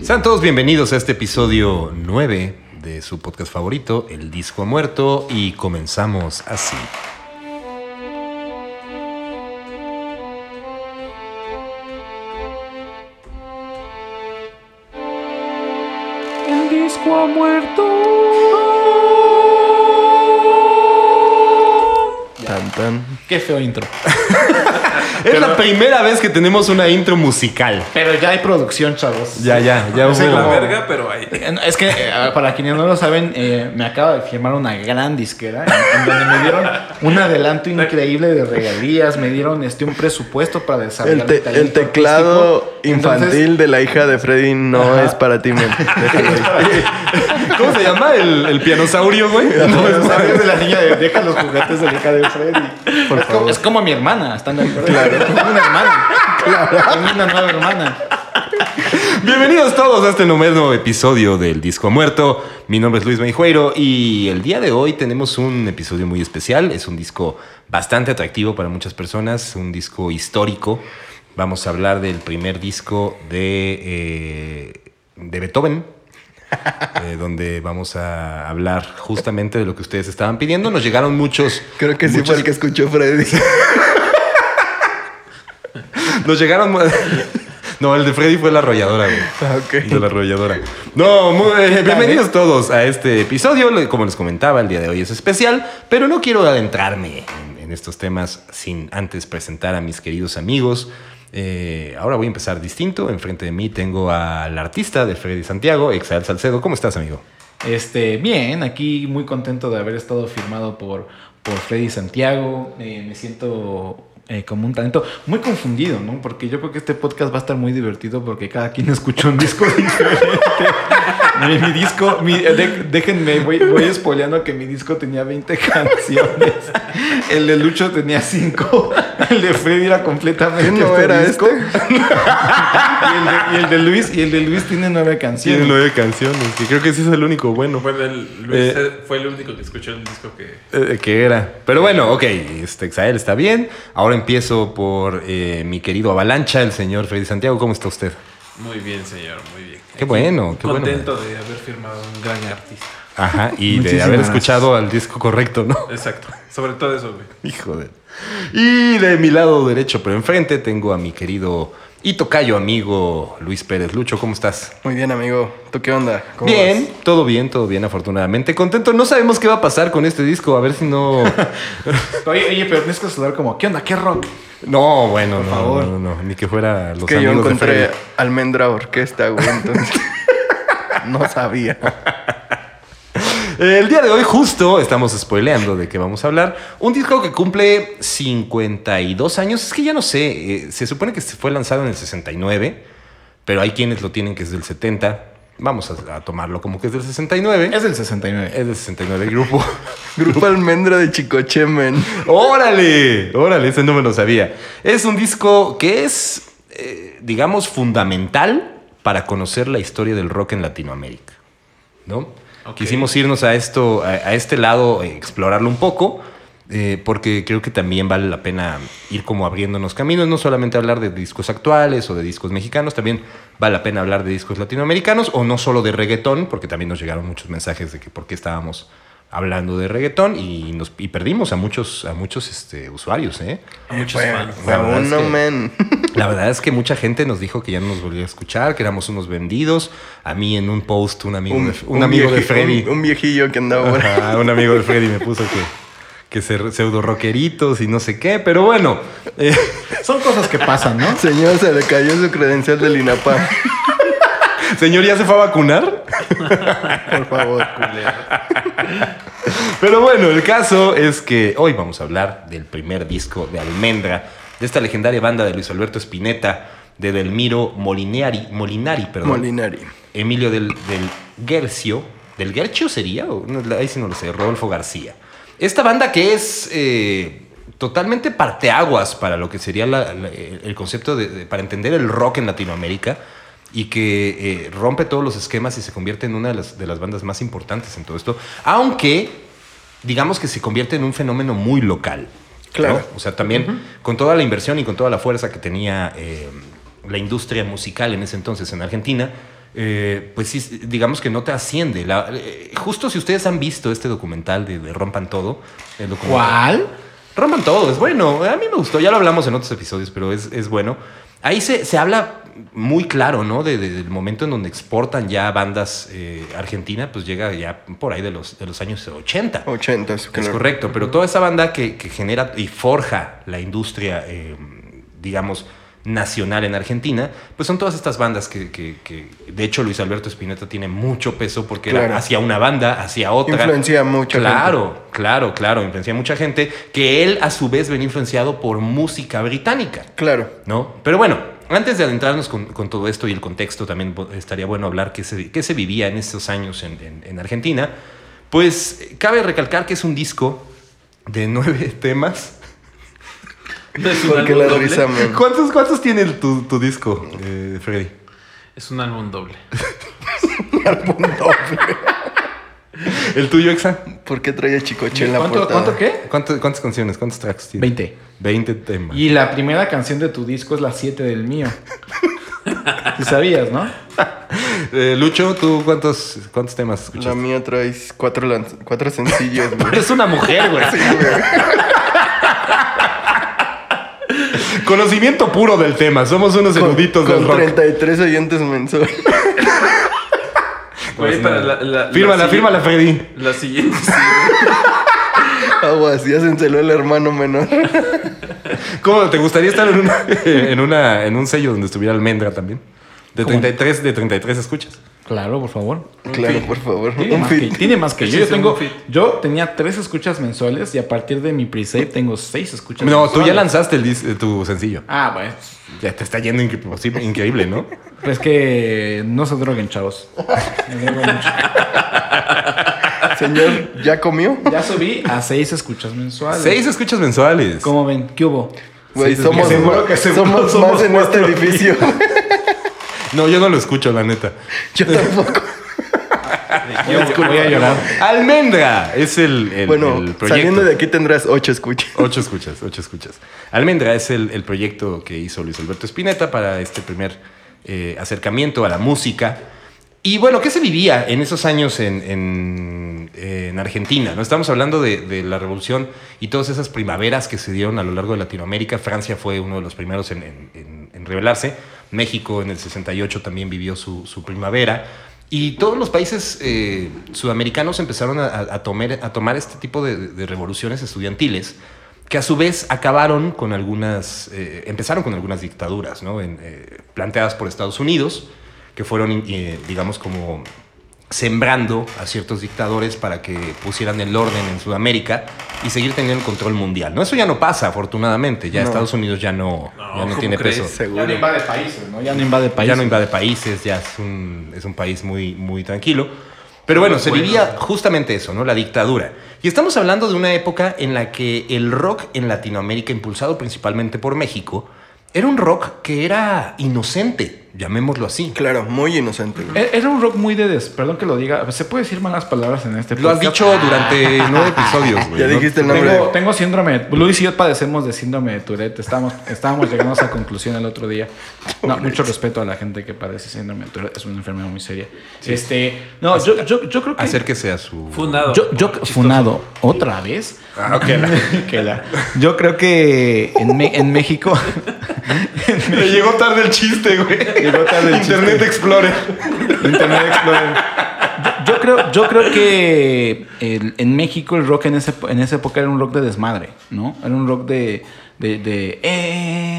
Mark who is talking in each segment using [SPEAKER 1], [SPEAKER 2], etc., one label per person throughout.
[SPEAKER 1] Sean todos bienvenidos a este episodio 9 de su podcast favorito, El Disco Muerto, y comenzamos así.
[SPEAKER 2] El disco muerto.
[SPEAKER 3] Tan.
[SPEAKER 2] Qué feo intro.
[SPEAKER 1] Es la primera vez que tenemos una intro musical.
[SPEAKER 2] Pero ya hay producción, chavos.
[SPEAKER 1] Ya, ya, ya
[SPEAKER 2] No sé cómo-
[SPEAKER 4] verga, pero.
[SPEAKER 2] Eh, Es que, eh, para quienes no lo saben, eh, me acaba de firmar una gran disquera en, en donde me dieron un adelanto increíble de regalías, me dieron este un presupuesto para desarrollar
[SPEAKER 3] El, te- teclado
[SPEAKER 2] artístico.
[SPEAKER 3] infantil
[SPEAKER 2] Entonces,
[SPEAKER 3] de la hija de Freddy no
[SPEAKER 2] Ajá.
[SPEAKER 3] es para ti, men.
[SPEAKER 1] ¿Cómo se llama? ¿El, el pianosaurio, güey?
[SPEAKER 2] No, es sabes de la niña de deja los juguetes de la hija de Freddy.
[SPEAKER 3] Por
[SPEAKER 2] es, como, es como mi hermana, ¿están de acuerdo? Claro. Tengo una hermana. Tengo una nueva hermana.
[SPEAKER 1] Bienvenidos todos a este nuevo episodio del Disco Muerto. Mi nombre es Luis Meijueiro y el día de hoy tenemos un episodio muy especial. Es un disco bastante atractivo para muchas personas, un disco histórico. Vamos a hablar del primer disco de, eh, de Beethoven, eh, donde vamos a hablar justamente de lo que ustedes estaban pidiendo. Nos llegaron muchos...
[SPEAKER 3] Creo que sí
[SPEAKER 1] muchos-
[SPEAKER 3] fue el que escuchó Freddy.
[SPEAKER 1] Nos llegaron... No, el de Freddy fue la arrolladora, güey.
[SPEAKER 3] Ah.
[SPEAKER 1] De la arrolladora. No, muy- eh, bienvenidos todos a este episodio. Como les comentaba, el día de hoy es especial, pero no quiero adentrarme en, en estos temas sin antes presentar a mis queridos amigos. Eh, ahora voy a empezar distinto. Enfrente de mí tengo al artista de Freddy Santiago, Exael Salcedo. ¿Cómo estás, amigo?
[SPEAKER 2] Este, bien, aquí muy contento de haber estado firmado por, por Freddy Santiago. Eh, me siento eh, como un talento muy confundido, ¿no? Porque yo creo que este podcast va a estar muy divertido porque cada quien escucha un disco diferente. Mi, mi disco, mi- eh, de- déjenme, voy, voy spoileando que mi disco tenía 20 canciones. El de Lucho tenía 5. El de Freddy era completamente
[SPEAKER 3] ¿Qué no
[SPEAKER 2] otro
[SPEAKER 3] era
[SPEAKER 2] disco. y, el de, y el de Luis, y el de Luis tiene 9 canciones.
[SPEAKER 1] Tiene nueve canciones, que creo que ese es el único bueno.
[SPEAKER 4] Fue, el, Luis,
[SPEAKER 1] Eh.
[SPEAKER 4] eh, fue el único que escuchó el disco que.
[SPEAKER 1] Eh, que era. Pero bueno, ok, este Exael está bien. Ahora empiezo por eh, mi querido Avalancha, el señor Freddy Santiago. ¿Cómo está usted?
[SPEAKER 4] Muy bien, señor, muy bien.
[SPEAKER 1] Qué bueno, qué bueno.
[SPEAKER 4] Contento de haber firmado un gran artista.
[SPEAKER 1] Ajá, y de haber
[SPEAKER 2] gracias.
[SPEAKER 1] escuchado al disco correcto, ¿no?
[SPEAKER 4] Exacto. Sobre todo eso, güey.
[SPEAKER 1] Hijo de. Y de mi lado derecho, pero enfrente, tengo a mi querido y tocayo amigo Luis Pérez. Lucho, ¿cómo estás?
[SPEAKER 3] Muy bien, amigo. ¿Tú qué onda? ¿Cómo
[SPEAKER 1] Bien,
[SPEAKER 3] vas?
[SPEAKER 1] todo bien, todo bien, afortunadamente. Contento, no sabemos qué va a pasar con este disco, a ver si no.
[SPEAKER 2] Oye, oye, pero tienes que saludar como, ¿qué onda? ¿Qué rock?
[SPEAKER 1] No, bueno, no,
[SPEAKER 2] favor.
[SPEAKER 1] no, no, no, ni que fuera los
[SPEAKER 3] Es que yo
[SPEAKER 1] amigos
[SPEAKER 3] encontré. Almendra Orquesta, güey, entonces. no sabía.
[SPEAKER 1] El día de hoy justo estamos spoileando de qué vamos a hablar. Un disco que cumple 52 años. Es que ya no sé, eh, se supone que se fue lanzado en el 69, pero hay quienes lo tienen que es del 70. Vamos a, a tomarlo como que es del 69.
[SPEAKER 2] Es del 69.
[SPEAKER 1] Es del 69 el grupo.
[SPEAKER 3] Grupo Almendra de Chicoche, men.
[SPEAKER 1] ¡Órale! ¡Órale! Ese no me lo sabía. Es un disco que es, eh, digamos, fundamental para conocer la historia del rock en Latinoamérica. ¿No? Quisimos irnos a esto, a, a este lado, eh, explorarlo un poco, eh, porque creo que también vale la pena ir como abriéndonos caminos, no solamente hablar de discos actuales o de discos mexicanos, también vale la pena hablar de discos latinoamericanos o no solo de reggaetón, porque también nos llegaron muchos mensajes de que por qué estábamos hablando de reggaetón y, nos, y perdimos a muchos, a muchos este, usuarios, ¿eh?
[SPEAKER 4] A muchos
[SPEAKER 3] Fue,
[SPEAKER 4] fans.
[SPEAKER 1] La verdad es que mucha gente nos dijo que ya no nos volvía a escuchar, que éramos unos vendidos. A mí en un post un amigo, de, un amigo de Freddy,
[SPEAKER 3] Un, un viejillo que andaba
[SPEAKER 1] un amigo de Freddy me puso que, que se, pseudo rockeritos y no sé qué, pero bueno. eh,
[SPEAKER 2] Son cosas que pasan, ¿no?
[SPEAKER 3] Señor, se le cayó su credencial del INAPAM.
[SPEAKER 1] señor, ¿ya se fue a vacunar?
[SPEAKER 3] Por favor.
[SPEAKER 1] Pero bueno, el caso es que hoy vamos a hablar del primer disco de Almendra, de esta legendaria banda de Luis Alberto Spinetta, de Delmiro Molinari, Molinari, perdón.
[SPEAKER 3] Molinari.
[SPEAKER 1] Emilio del, del Gercio. ¿Del Gercio sería? Ahí sí no lo sé. Rodolfo García. Esta banda que es eh, totalmente parteaguas para lo que sería la- la- el concepto de, de- para entender el rock en Latinoamérica y que eh, rompe todos los esquemas y se convierte en una de las, de las bandas más importantes en todo esto. Aunque, digamos que se convierte en un fenómeno muy local. ¿No?
[SPEAKER 3] Claro.
[SPEAKER 1] O sea, también con toda la inversión y con toda la fuerza que tenía eh, la industria musical en ese entonces en Argentina, eh, pues sí, digamos que no te asciende. La- eh, justo si ustedes han visto este documental de, de Rompan Todo, el documental-
[SPEAKER 2] ¿Cuál?
[SPEAKER 1] Rompan todo, es bueno. A mí me gustó, ya lo hablamos en otros episodios, pero es, es bueno. Ahí se, se habla muy claro, ¿no? De- de- del momento en donde exportan ya bandas eh, Argentina, pues llega ya por ahí de los, de los años 80.
[SPEAKER 3] 80, es
[SPEAKER 1] Es correcto, pero toda esa banda que, que genera y forja la industria, eh, digamos, nacional en Argentina, pues son todas estas bandas que, que- que, de hecho, Luis Alberto Spinetta tiene mucho peso porque era
[SPEAKER 3] Claro.
[SPEAKER 1] hacia una banda, hacia otra.
[SPEAKER 3] Influencia a mucha
[SPEAKER 1] Claro, claro, claro, influencia a mucha gente que él a su vez venía influenciado por música británica.
[SPEAKER 3] Claro.
[SPEAKER 1] ¿no? Pero bueno, antes de adentrarnos con, con todo esto y el contexto, también estaría bueno hablar qué se, qué se vivía en estos años en, en- en Argentina. Pues cabe recalcar que es un disco de nueve temas.
[SPEAKER 4] ¿No es un
[SPEAKER 3] ¿Por qué
[SPEAKER 4] álbum
[SPEAKER 3] la
[SPEAKER 4] doble?
[SPEAKER 3] risa?
[SPEAKER 1] ¿Cuántos, cuántos tiene tu, tu disco, eh, Freddy?
[SPEAKER 4] Es un álbum doble.
[SPEAKER 1] ¿El tuyo, Exa?
[SPEAKER 3] ¿Por qué trae a Chicoche en la
[SPEAKER 2] ¿Cuánto,
[SPEAKER 3] portada?
[SPEAKER 2] ¿Cuánto qué?
[SPEAKER 1] ¿Cuánto- ¿Cuántas canciones? ¿Cuántos tracks tiene?
[SPEAKER 2] 20.
[SPEAKER 1] 20 temas.
[SPEAKER 2] Y la primera canción de tu disco es la 7 del mío. ¿Sí sabías, ¿no?
[SPEAKER 1] Eh, Lucho, ¿tú cuántos, cuántos temas escuchas?
[SPEAKER 3] La mía traes cuatro, lanz- cuatro sencillos, güey.
[SPEAKER 1] Es una mujer, güey.
[SPEAKER 3] Sí, güey.
[SPEAKER 1] Conocimiento puro del tema. Somos unos
[SPEAKER 3] Con,
[SPEAKER 1] eruditos
[SPEAKER 3] con
[SPEAKER 1] del rock.
[SPEAKER 3] 33 oyentes mensuales.
[SPEAKER 4] Güey, para la, la,
[SPEAKER 1] Fírmala,
[SPEAKER 4] la
[SPEAKER 1] fírmala, Freddy.
[SPEAKER 4] La siguiente. sí,
[SPEAKER 3] Aguas, ya se enceló el hermano menor.
[SPEAKER 1] ¿Cómo te gustaría estar en, una, en, una, en un sello donde estuviera almendra también? De 33, de 33 escuchas.
[SPEAKER 2] Claro, por favor.
[SPEAKER 3] Claro, por favor.
[SPEAKER 2] Tiene
[SPEAKER 3] Un
[SPEAKER 2] más, que,
[SPEAKER 3] fit.
[SPEAKER 2] tiene más que yo. Yo, tengo, yo tenía tres escuchas mensuales y a partir de mi pre-save tengo seis escuchas
[SPEAKER 1] No, tú ya lanzaste el dis- eh, tu sencillo.
[SPEAKER 2] Ah, bueno.
[SPEAKER 1] Ya te está yendo incre- posible- increíble, ¿no?
[SPEAKER 2] Pues que no se droguen, chavos. Me drogo mucho.
[SPEAKER 3] Señor, ¿ya comió?
[SPEAKER 2] Ya subí a seis escuchas mensuales.
[SPEAKER 1] Seis escuchas mensuales.
[SPEAKER 2] ¿Cómo ven? ¿Qué hubo?
[SPEAKER 3] Güey,
[SPEAKER 1] Sí,
[SPEAKER 3] somos,
[SPEAKER 1] seguro
[SPEAKER 2] que seguro
[SPEAKER 3] somos,
[SPEAKER 2] somos
[SPEAKER 3] más en este edificio.
[SPEAKER 1] No, yo no lo escucho, la neta.
[SPEAKER 3] Yo tampoco.
[SPEAKER 2] A, voy a llorar.
[SPEAKER 1] Almendra es el, el-
[SPEAKER 3] bueno,
[SPEAKER 1] el proyecto.
[SPEAKER 3] saliendo de aquí tendrás ocho escuchas.
[SPEAKER 1] Ocho escuchas, ocho escuchas. Almendra es el, el proyecto que hizo Luis Alberto Spinetta para este primer eh, acercamiento a la música. Y bueno, ¿qué se vivía en esos años en, en- en Argentina? ¿no? Estamos hablando de, de la revolución y todas esas primaveras que se dieron a lo largo de Latinoamérica. Francia fue uno de los primeros en, en- en- en rebelarse. México en el 68 también vivió su, su primavera. Y todos los países eh, sudamericanos empezaron a, a- tomar, a tomar este tipo de, revoluciones estudiantiles que a su vez acabaron con algunas, eh, empezaron con algunas dictaduras, ¿no? Eh, planteadas por Estados Unidos, que fueron, digamos, como sembrando a ciertos dictadores para que pusieran el orden en Sudamérica y seguir teniendo el control mundial. ¿no? Eso ya no pasa, afortunadamente. Ya
[SPEAKER 3] No.
[SPEAKER 1] Estados Unidos ya no,
[SPEAKER 4] No,
[SPEAKER 1] ya no
[SPEAKER 4] ¿cómo
[SPEAKER 1] tiene
[SPEAKER 4] crees?
[SPEAKER 1] peso.
[SPEAKER 2] Ya no invade países, ¿no? Ya no invade países.
[SPEAKER 1] Ya no invade países, ya es un, es un país muy, muy tranquilo. Pero bueno, se vivía justamente eso, ¿no? La dictadura. Y estamos hablando de una época en la que el rock en Latinoamérica, impulsado principalmente por México, era un rock que era inocente, llamémoslo así.
[SPEAKER 3] Claro, muy inocente. güey.
[SPEAKER 2] E- Era un rock muy de... Des... Perdón que lo diga. ¿Se puede decir malas palabras en este
[SPEAKER 1] Lo has
[SPEAKER 2] podcast?
[SPEAKER 1] dicho durante nueve episodios, güey.
[SPEAKER 3] Ya
[SPEAKER 1] ¿no?
[SPEAKER 3] dijiste el nombre.
[SPEAKER 2] Tengo, tengo síndrome. Luis y yo padecemos de síndrome de Tourette. Estábamos, estábamos llegando a esa conclusión el otro día. No, mucho respeto a la gente que padece síndrome de Tourette. Es una enfermedad muy seria. Este, no, yo, yo, yo creo que.
[SPEAKER 1] Acérquese a su...
[SPEAKER 4] Fundado.
[SPEAKER 2] Yo, yo funado otra vez.
[SPEAKER 1] Ah, ok, la-
[SPEAKER 2] Que la- yo creo que en, Me- en México.
[SPEAKER 1] Le llegó tarde el chiste, güey.
[SPEAKER 2] Llegó tarde el
[SPEAKER 1] Internet Explorer.
[SPEAKER 2] Internet Explorer. Yo, yo creo, yo creo que el- en México el rock en, ese, en esa época era un rock de desmadre, ¿no? Era un rock de. de, de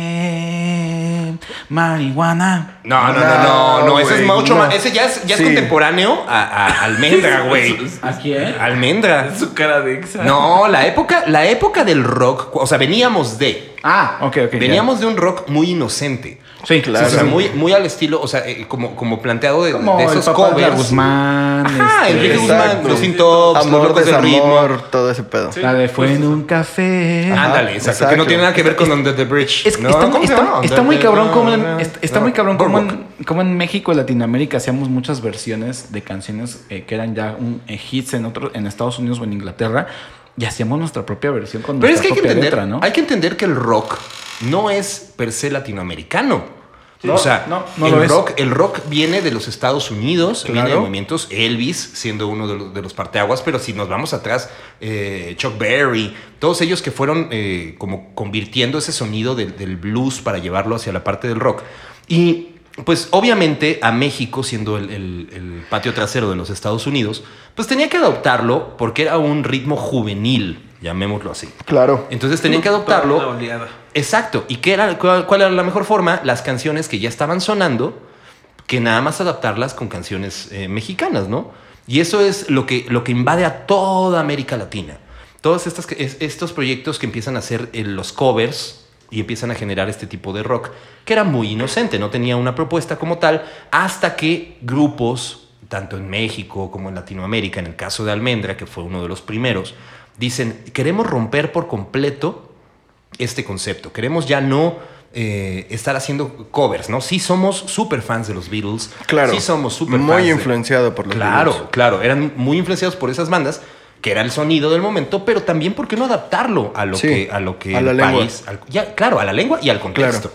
[SPEAKER 2] eh, marihuana.
[SPEAKER 1] No, no, no, no, no, ese es mucho
[SPEAKER 3] no.
[SPEAKER 1] más. Ese ya es, ya es
[SPEAKER 3] Sí.
[SPEAKER 1] contemporáneo a, a Almendra, güey.
[SPEAKER 2] ¿A quién?
[SPEAKER 1] Almendra.
[SPEAKER 4] Su cara de exa.
[SPEAKER 1] No, la época, la época del rock, o sea, veníamos de.
[SPEAKER 2] Ah, ok, ok. ya.
[SPEAKER 1] Veníamos de un rock muy inocente.
[SPEAKER 2] Sí,
[SPEAKER 3] Claro.
[SPEAKER 1] O sea,
[SPEAKER 3] Sí.
[SPEAKER 1] muy, muy al estilo, o sea, eh, como, como planteado de,
[SPEAKER 2] Como
[SPEAKER 1] de
[SPEAKER 2] el
[SPEAKER 1] esos
[SPEAKER 2] papá de
[SPEAKER 1] covers.
[SPEAKER 2] Guzmán.
[SPEAKER 1] Ajá,
[SPEAKER 2] este,
[SPEAKER 1] Enrique Guzmán, los Sintops, los
[SPEAKER 3] Amor,
[SPEAKER 1] locos del ritmo.
[SPEAKER 3] todo ese pedo.
[SPEAKER 4] Sí.
[SPEAKER 2] La de fue en un café.
[SPEAKER 3] Ajá,
[SPEAKER 1] Ándale, exacto,
[SPEAKER 3] exacto.
[SPEAKER 1] Que no tiene nada que ver con Under the Bridge.
[SPEAKER 2] Es
[SPEAKER 1] ¿no?
[SPEAKER 2] está, muy cabrón como en,
[SPEAKER 1] no,
[SPEAKER 2] está, muy cabrón como en, como en México y Latinoamérica hacíamos muchas versiones de canciones eh, que eran ya un, eh, hits en otro, en Estados Unidos o en Inglaterra y hacíamos nuestra propia versión con
[SPEAKER 1] Pero es que
[SPEAKER 2] nuestra
[SPEAKER 1] hay que entender,
[SPEAKER 2] letra, ¿no?
[SPEAKER 1] hay que entender que el rock no es per se latinoamericano. O o sea,
[SPEAKER 2] no, no
[SPEAKER 1] el,
[SPEAKER 2] es.
[SPEAKER 1] rock, el rock viene de los Estados Unidos, viene de movimientos Elvis siendo uno de los, de los parteaguas, pero si nos vamos atrás, eh, Chuck Berry, todos ellos que fueron eh, como convirtiendo ese sonido del, del blues para llevarlo hacia la parte del rock. Y pues obviamente a México, siendo el, el- el patio trasero de los Estados Unidos, pues tenía que adoptarlo porque era un ritmo juvenil, llamémoslo así.
[SPEAKER 3] Claro.
[SPEAKER 1] Entonces tenían que
[SPEAKER 4] Toda
[SPEAKER 1] adoptarlo.
[SPEAKER 4] una oleada.
[SPEAKER 1] Exacto. ¿Y qué era, cuál, cuál era la mejor forma? Las canciones que ya estaban sonando, que nada más adaptarlas con canciones eh, mexicanas, ¿no? Y eso es lo que, lo que invade a toda América Latina. Todos estas, que- es- estos proyectos que empiezan a hacer eh, los covers y empiezan a generar este tipo de rock, que era muy inocente, no tenía una propuesta como tal, hasta que grupos, tanto en México como en Latinoamérica, en el caso de Almendra, que fue uno de los primeros, dicen, queremos romper por completo este concepto. Queremos ya no eh, estar haciendo covers, ¿no? Sí somos súper fans de los Beatles.
[SPEAKER 3] Claro.
[SPEAKER 1] Sí somos súper
[SPEAKER 3] Muy
[SPEAKER 1] fans de-
[SPEAKER 3] influenciado por los
[SPEAKER 1] Claro,
[SPEAKER 3] Beatles.
[SPEAKER 1] claro. Eran muy influenciados por esas bandas, que era el sonido del momento, pero también, ¿por qué no adaptarlo a lo
[SPEAKER 3] Sí,
[SPEAKER 1] que, a lo que
[SPEAKER 3] a la
[SPEAKER 1] el
[SPEAKER 3] lengua.
[SPEAKER 1] país... al- ya, claro, a la lengua y al contexto.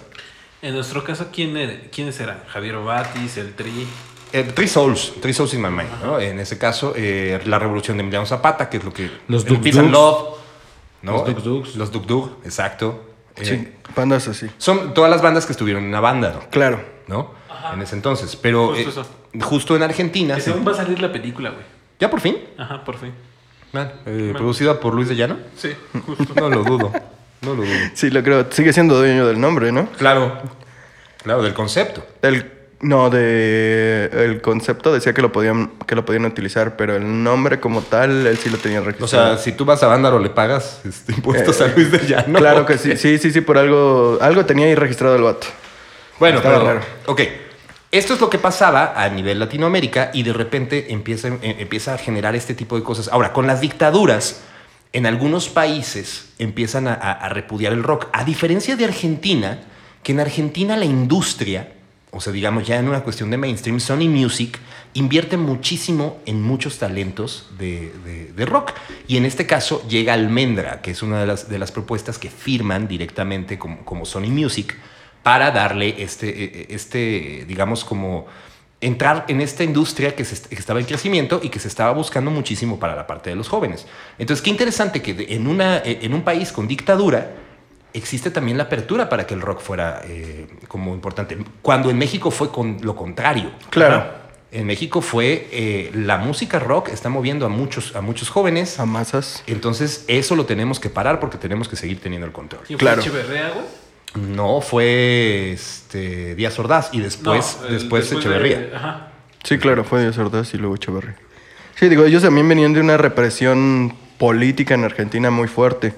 [SPEAKER 4] En nuestro caso, ¿quién era- ¿quiénes eran? Javier Batis, el Tri.
[SPEAKER 1] Eh, Three Souls, Three Souls in My Mind, ¿no? En ese caso, eh, la revolución de Emiliano Zapata, que es lo que...
[SPEAKER 2] Los Duk.
[SPEAKER 1] Love, ¿no?
[SPEAKER 2] Los Duk.
[SPEAKER 1] Los Duk Duk, exacto. Eh,
[SPEAKER 3] Sí, bandas así.
[SPEAKER 1] Son todas las bandas que estuvieron en una banda, ¿no?
[SPEAKER 3] Claro.
[SPEAKER 1] ¿no? En ese entonces. Pero
[SPEAKER 4] Justo
[SPEAKER 1] eh,
[SPEAKER 4] eso.
[SPEAKER 1] justo en Argentina.
[SPEAKER 4] Que
[SPEAKER 1] se-
[SPEAKER 4] según va a salir la película, güey.
[SPEAKER 1] ¿Ya por fin?
[SPEAKER 4] Ajá, por fin.
[SPEAKER 1] Ah, eh, ¿Producida por Luis de Llano?
[SPEAKER 4] Sí, justo.
[SPEAKER 1] No lo dudo. No lo dudo.
[SPEAKER 3] Sí, lo creo. Sigue siendo dueño del nombre, ¿no?
[SPEAKER 1] Claro. Claro, del concepto.
[SPEAKER 3] El, no, de el concepto decía que lo podían que lo podían utilizar, pero el nombre como tal él sí lo tenía
[SPEAKER 1] O
[SPEAKER 3] registrado.
[SPEAKER 1] sea, si tú vas a Vándaro, le pagas este, impuestos a Luis de Llano.
[SPEAKER 3] claro que sí, sí, sí, sí, por algo algo tenía ahí registrado el vato.
[SPEAKER 1] Bueno,
[SPEAKER 3] Estaba
[SPEAKER 1] pero,
[SPEAKER 3] raro.
[SPEAKER 1] ok. Esto es lo que pasaba a nivel Latinoamérica y de repente empieza, eh, empieza a generar este tipo de cosas. Ahora, con las dictaduras, en algunos países empiezan a, a- a repudiar el rock. A diferencia de Argentina, que en Argentina la industria, o sea, digamos ya en una cuestión de mainstream, Sony Music invierte muchísimo en muchos talentos de, de- rock. Y en este caso llega Almendra, que es una de las, de las propuestas que firman directamente como, como Sony Music para darle este, eh, este, digamos, como entrar en esta industria que, se estaba en crecimiento y que se estaba buscando muchísimo para la parte de los jóvenes. Entonces, qué interesante que en, una, eh, en un país con dictadura existe también la apertura para que el rock fuera eh, como importante. Cuando en México fue con lo contrario.
[SPEAKER 3] Claro.
[SPEAKER 1] En México fue eh, la música rock está moviendo a muchos, a muchos jóvenes.
[SPEAKER 3] A masas.
[SPEAKER 1] Entonces, eso lo tenemos que parar porque tenemos que seguir teniendo el control.
[SPEAKER 4] ¿Quién
[SPEAKER 3] Claro.
[SPEAKER 4] fue Echeverría, güey?
[SPEAKER 1] No, fue este, Díaz Ordaz y después,
[SPEAKER 4] No, el-
[SPEAKER 1] después,
[SPEAKER 4] de-
[SPEAKER 1] Echeverría.
[SPEAKER 4] ajá.
[SPEAKER 3] Sí, claro, fue Díaz Ordaz y luego Echeverría. Sí, digo, ellos también venían de una represión política en Argentina muy fuerte.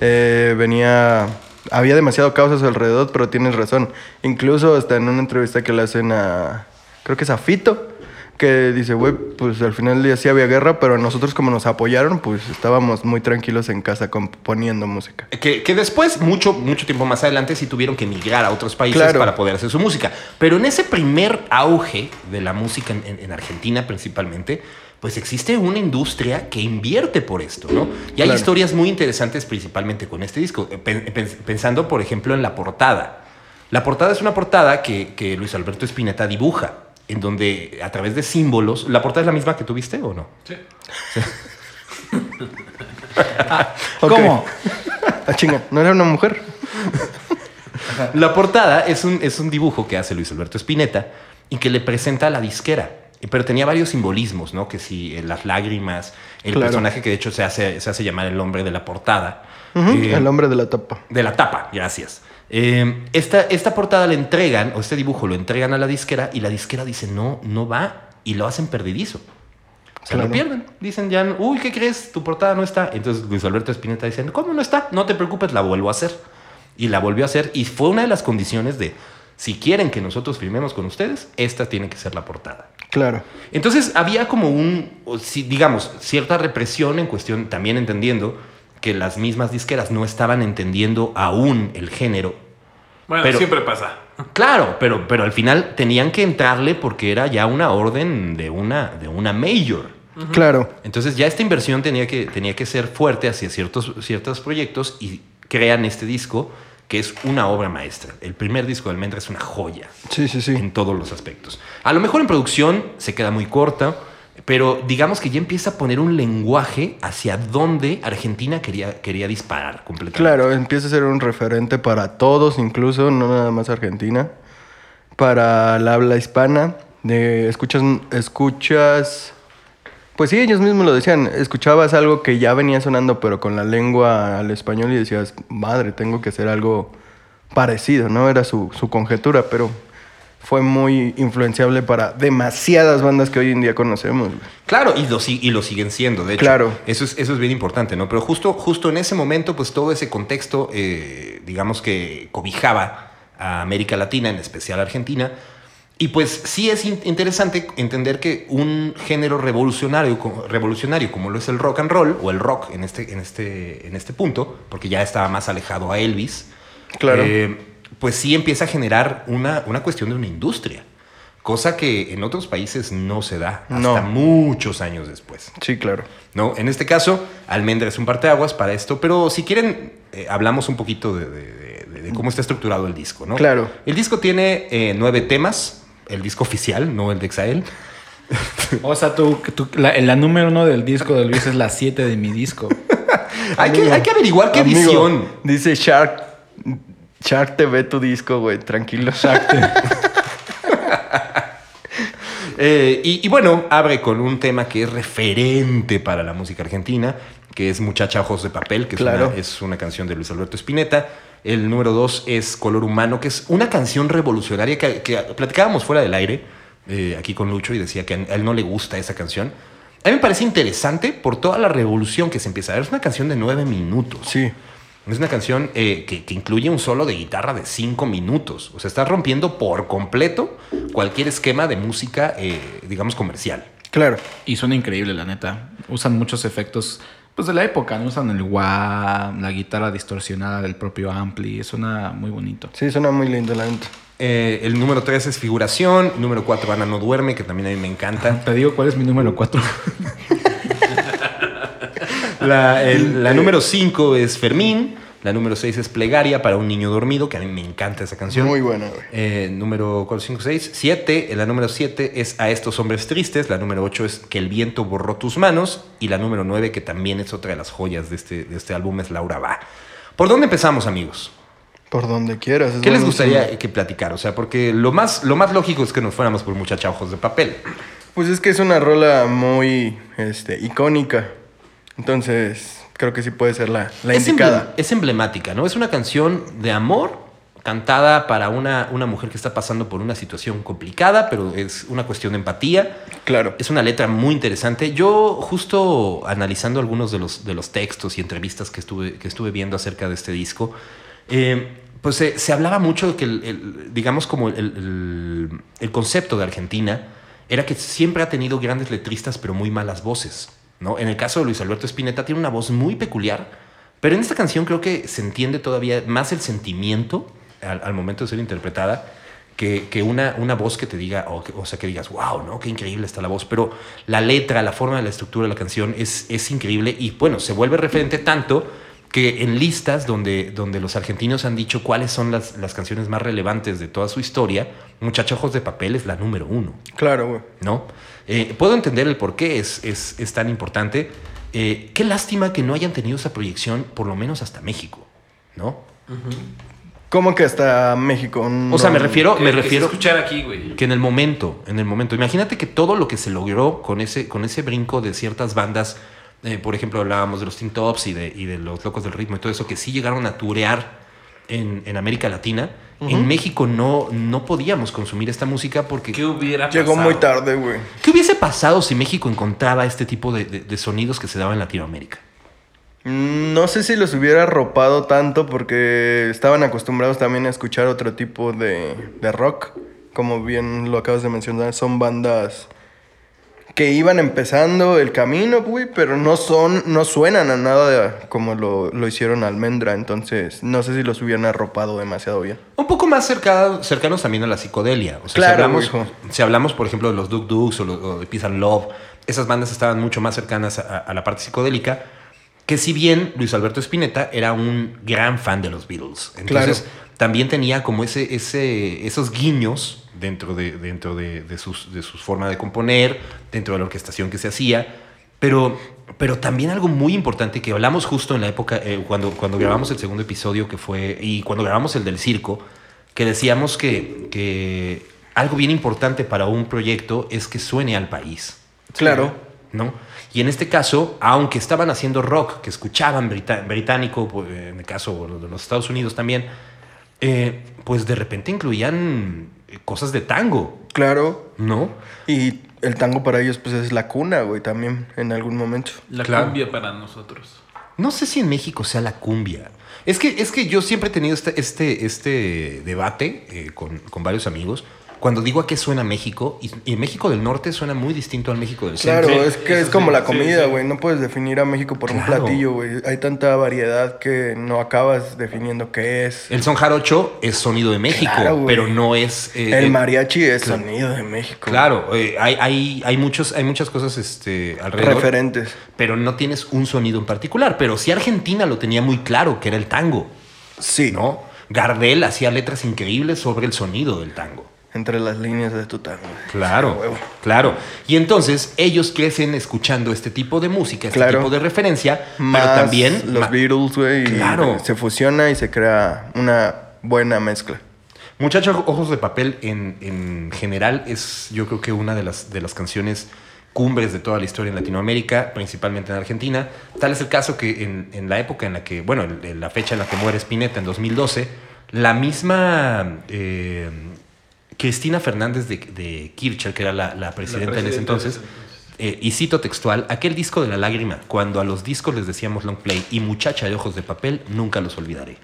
[SPEAKER 3] Eh, venía... Había demasiado caos a su alrededor, pero tienes razón. Incluso hasta en una entrevista que le hacen a... Creo que es a Fito, que dice, güey, pues al final del día sí había guerra, pero nosotros como nos apoyaron, pues estábamos muy tranquilos en casa componiendo música.
[SPEAKER 1] Que, que después, mucho, mucho tiempo más adelante, sí tuvieron que emigrar a otros países
[SPEAKER 3] Claro.
[SPEAKER 1] para poder hacer su música. Pero en ese primer auge de la música en, en- en Argentina principalmente, pues existe una industria que invierte por esto, ¿no? Y hay
[SPEAKER 3] Claro.
[SPEAKER 1] historias muy interesantes principalmente con este disco. Eh, pen- Pensando, por ejemplo, en la portada. La portada es una portada que, que Luis Alberto Spinetta dibuja, en donde a través de símbolos, ¿la portada es la misma que tuviste o no?
[SPEAKER 4] Sí.
[SPEAKER 3] Ok.
[SPEAKER 2] ¿Cómo?
[SPEAKER 3] Ah, chinga, ¿no era una mujer?
[SPEAKER 1] La portada es un, es un dibujo que hace Luis Alberto Spinetta y que le presenta a la disquera. Pero tenía varios simbolismos, ¿no? Que si eh, las lágrimas, el
[SPEAKER 3] Claro.
[SPEAKER 1] personaje que de hecho se hace, se hace llamar el hombre de la portada. Eh,
[SPEAKER 3] el hombre de la tapa.
[SPEAKER 1] de la tapa, gracias. Eh, esta, esta portada le entregan, o este dibujo lo entregan a la disquera y la disquera dice, no, no va, y lo hacen perdidizo. O sea,
[SPEAKER 3] Claro.
[SPEAKER 1] lo pierden. Dicen ya, uy, ¿qué crees? Tu portada no está. Entonces Luis Alberto Spinetta dice, ¿cómo no está? No te preocupes, la vuelvo a hacer. Y la volvió a hacer y fue una de las condiciones de, si quieren que nosotros firmemos con ustedes, esta tiene que ser la portada.
[SPEAKER 3] Claro.
[SPEAKER 1] Entonces había como un, o si- digamos, cierta represión en cuestión, también entendiendo que las mismas disqueras no estaban entendiendo aún el género.
[SPEAKER 4] Bueno,
[SPEAKER 1] Pero-
[SPEAKER 4] siempre pasa.
[SPEAKER 1] Claro, pero, pero al final tenían que entrarle porque era ya una orden de una, de una major.
[SPEAKER 3] Claro.
[SPEAKER 1] Entonces ya esta inversión tenía que, tenía que ser fuerte hacia ciertos, ciertos proyectos y crean este disco que es una obra maestra. El primer disco de Almendra es una joya
[SPEAKER 3] Sí, sí, sí.
[SPEAKER 1] en todos los aspectos. A lo mejor en producción se queda muy corta, pero digamos que ya empieza a poner un lenguaje hacia donde Argentina quería, quería disparar completamente.
[SPEAKER 3] Claro, empieza a ser un referente para todos, incluso, no nada más Argentina. Para la habla hispana. De, escuchas, escuchas. Pues sí, ellos mismos lo decían. Escuchabas algo que ya venía sonando, pero con la lengua al español y decías, madre, tengo que hacer algo parecido, ¿no? Era su, su conjetura, pero fue muy influenciable para demasiadas bandas que hoy en día conocemos. güey.
[SPEAKER 1] Claro, y lo, y lo siguen siendo, de hecho.
[SPEAKER 3] Claro.
[SPEAKER 1] Eso es, eso es bien importante, ¿no? Pero justo, justo en ese momento, pues todo ese contexto, eh, digamos que cobijaba a América Latina, en especial Argentina. Y pues sí es in- interesante entender que un género revolucionario, revolucionario como lo es el rock and roll, o el rock en este, en este, en este punto, porque ya estaba más alejado a Elvis,
[SPEAKER 3] Claro.
[SPEAKER 1] eh, pues sí empieza a generar una, una cuestión de una industria. Cosa que en otros países no se da hasta
[SPEAKER 3] No.
[SPEAKER 1] muchos años después.
[SPEAKER 3] Sí, claro.
[SPEAKER 1] ¿no? En este caso, Almendra es un parteaguas para esto, pero si quieren, eh, hablamos un poquito de, de- de- de cómo está estructurado el disco, ¿no?
[SPEAKER 3] Claro.
[SPEAKER 1] El disco tiene eh, nueve temas, el disco oficial, no el de Exael.
[SPEAKER 2] O sea, tú, tú- la, la número uno del disco de Luis es la 7 de mi disco.
[SPEAKER 1] Hay que, hay que averiguar qué
[SPEAKER 3] amigo,
[SPEAKER 1] edición.
[SPEAKER 3] Dice Shark. Shark TV tu disco, güey, tranquilo.
[SPEAKER 1] Eh, y, y bueno, abre con un tema que es referente para la música argentina, que es Muchacha Ojos de Papel, que es, una, es una canción de Luis Alberto Spinetta. El número dos es Color Humano, que es una canción revolucionaria que, que platicábamos fuera del aire, eh, aquí con Lucho, y decía que a él no le gusta esa canción. A mí me parece interesante por toda la revolución que se empieza a dar. Es una canción de nueve minutos.
[SPEAKER 3] Sí.
[SPEAKER 1] Es una canción eh, que, que incluye un solo de guitarra de cinco minutos. O sea, está rompiendo por completo cualquier esquema de música, eh, digamos, comercial.
[SPEAKER 3] Claro.
[SPEAKER 2] Y suena increíble, la neta. Usan muchos efectos pues de la época, ¿no? Usan el wah, la guitarra distorsionada del propio ampli. Suena muy bonito.
[SPEAKER 3] Sí, suena muy lindo, la neta.
[SPEAKER 1] Eh, el número tres es figuración. Número cuatro, Ana no duerme, que también a mí me encanta.
[SPEAKER 2] Te digo cuál es mi número 4.
[SPEAKER 1] La, el- la número cinco es Fermín. La número seis es Plegaria para un niño dormido, que a mí me encanta esa canción.
[SPEAKER 3] Muy buena, güey.
[SPEAKER 1] Eh, número 4, 5, 6, 7. La número 7 es A estos hombres tristes. La número 8 es Que el viento borró tus manos. Y la número 9, que también es otra de las joyas de este, de este álbum, es Laura Va. ¿Por dónde empezamos, amigos?
[SPEAKER 3] Por donde quieras.
[SPEAKER 1] ¿Qué les gustaría que platicar? O sea, porque lo más, lo más lógico es que nos fuéramos por muchacha ojos de papel.
[SPEAKER 3] Pues es que es una rola muy este, icónica. Entonces, creo que sí puede ser la, la
[SPEAKER 1] es,
[SPEAKER 3] indicada.
[SPEAKER 1] emblem- es emblemática, ¿no? Es una canción de amor cantada para una, una mujer que está pasando por una situación complicada, pero es una cuestión de empatía.
[SPEAKER 3] Claro.
[SPEAKER 1] Es una letra muy interesante. Yo, justo analizando algunos de los, de los textos y entrevistas que estuve, que estuve viendo acerca de este disco, eh, pues se, se hablaba mucho de que, el, el- digamos, como el, el- el concepto de Argentina era que siempre ha tenido grandes letristas, pero muy malas voces. ¿No? En el caso de Luis Alberto Spinetta, tiene una voz muy peculiar, pero en esta canción creo que se entiende todavía más el sentimiento al, momento de ser interpretada que, que una, una voz que te diga, o, que- sea, que digas, wow, ¿no? Qué increíble está la voz. Pero la letra, la forma la estructura de la canción es, es increíble y, bueno, se vuelve referente tanto que en listas donde, donde los argentinos han dicho cuáles son las, las canciones más relevantes de toda su historia, Muchacho Ojos de Papel es la número uno.
[SPEAKER 3] Claro, güey.
[SPEAKER 1] ¿no? Eh, puedo entender el por qué es, es, es tan importante. Eh, qué lástima que no hayan tenido esa proyección, por lo menos hasta México, ¿no?
[SPEAKER 3] ¿Cómo que hasta México?
[SPEAKER 1] O sea, me refiero,
[SPEAKER 4] Que-
[SPEAKER 1] me
[SPEAKER 4] que se
[SPEAKER 1] refiero
[SPEAKER 4] escuchar aquí, güey.
[SPEAKER 1] que en el momento, en el momento, imagínate que todo lo que se logró con ese, con ese brinco de ciertas bandas, eh, por ejemplo, hablábamos de los Teen Tops y de, y de los Locos del Ritmo y todo eso, que sí llegaron a turear en, en América Latina. En México no, no podíamos consumir esta música porque
[SPEAKER 4] ¿Qué hubiera
[SPEAKER 3] Llegó
[SPEAKER 4] pasado?
[SPEAKER 3] muy tarde, güey.
[SPEAKER 1] ¿Qué hubiese pasado si México encontraba este tipo de, de- de sonidos que se daban en Latinoamérica?
[SPEAKER 3] Mm, No sé si los hubiera arropado tanto porque estaban acostumbrados también a escuchar otro tipo de, de rock. Como bien lo acabas de mencionar, son bandas que iban empezando el camino, güey, pero no son, no suenan a nada de- como lo, lo hicieron Almendra. Entonces, no sé si los hubieran arropado demasiado bien.
[SPEAKER 1] Un poco más cerca- cercanos también a la psicodelia. O sea,
[SPEAKER 3] Claro,
[SPEAKER 1] si, hablamos,
[SPEAKER 3] hijo.
[SPEAKER 1] si hablamos, por ejemplo, de los Duk Duks o, lo- o de Peace and Love, esas bandas estaban mucho más cercanas a, a la parte psicodélica. Que si bien Luis Alberto Spinetta era un gran fan de los Beatles, entonces
[SPEAKER 3] Claro.
[SPEAKER 1] también tenía como ese, ese, esos guiños dentro, de, dentro de, de sus, de sus formas de componer, dentro de la orquestación que se hacía, pero, pero también algo muy importante que hablamos justo en la época, eh, cuando, cuando grabamos el segundo episodio que fue, y cuando grabamos el del circo, que decíamos que, que algo bien importante para un proyecto es que suene al país.
[SPEAKER 3] Claro.
[SPEAKER 1] ¿no? Y en este caso, aunque estaban haciendo rock, que escuchaban británico, pues, en el caso de los Estados Unidos también, eh, pues de repente incluían eh, cosas de tango,
[SPEAKER 3] Claro.
[SPEAKER 1] ¿no?
[SPEAKER 3] Y el tango para ellos, pues es la cuna, güey, también, en algún momento.
[SPEAKER 4] La
[SPEAKER 1] Claro.
[SPEAKER 4] cumbia para nosotros.
[SPEAKER 1] No sé si en México sea la cumbia. Es que, es que yo siempre he tenido este, este, este debate eh, con, con varios amigos. Cuando digo a qué suena México, y, y México del Norte suena muy distinto al México del
[SPEAKER 3] Claro,
[SPEAKER 1] Centro.
[SPEAKER 4] Sí,
[SPEAKER 3] es que es como
[SPEAKER 4] sí,
[SPEAKER 3] la comida,
[SPEAKER 4] sí.
[SPEAKER 3] güey. No puedes definir a México por un
[SPEAKER 1] Claro.
[SPEAKER 3] platillo, güey. Hay tanta variedad que no acabas definiendo qué es.
[SPEAKER 1] El son jarocho es sonido de México,
[SPEAKER 3] Claro,
[SPEAKER 1] pero no es... eh,
[SPEAKER 3] El
[SPEAKER 1] eh,
[SPEAKER 3] mariachi es
[SPEAKER 1] claro.
[SPEAKER 3] sonido de México.
[SPEAKER 1] Claro, eh, hay, hay, hay, muchos, hay muchas cosas este, alrededor.
[SPEAKER 3] Referentes.
[SPEAKER 1] Pero no tienes un sonido en particular. Pero sí Argentina lo tenía muy claro, que era el tango,
[SPEAKER 3] Sí.
[SPEAKER 1] ¿no? Gardel hacía letras increíbles sobre el sonido del tango.
[SPEAKER 3] Entre las líneas de tu tango.
[SPEAKER 1] Claro, claro. Y entonces ellos crecen escuchando este tipo de música, este
[SPEAKER 3] Claro.
[SPEAKER 1] tipo de referencia,
[SPEAKER 3] Más
[SPEAKER 1] pero también
[SPEAKER 3] los Beatles, güey.
[SPEAKER 1] Claro.
[SPEAKER 3] Se fusiona y se crea una buena mezcla.
[SPEAKER 1] Muchachos Ojos de Papel en, en general es yo creo que una de las, de las canciones cumbres de toda la historia en Latinoamérica, principalmente en Argentina. Tal es el caso que en, en la época en la que, bueno, en, en la fecha en la que muere Spinetta, en 2012, la misma eh, Cristina Fernández de, de Kirchner, que era la, la presidenta en ese
[SPEAKER 4] presidenta
[SPEAKER 1] entonces,
[SPEAKER 4] de ese entonces.
[SPEAKER 1] eh, y cito textual, aquel disco de la lágrima, cuando a los discos les decíamos long play y muchacha de ojos de papel, nunca los olvidaré.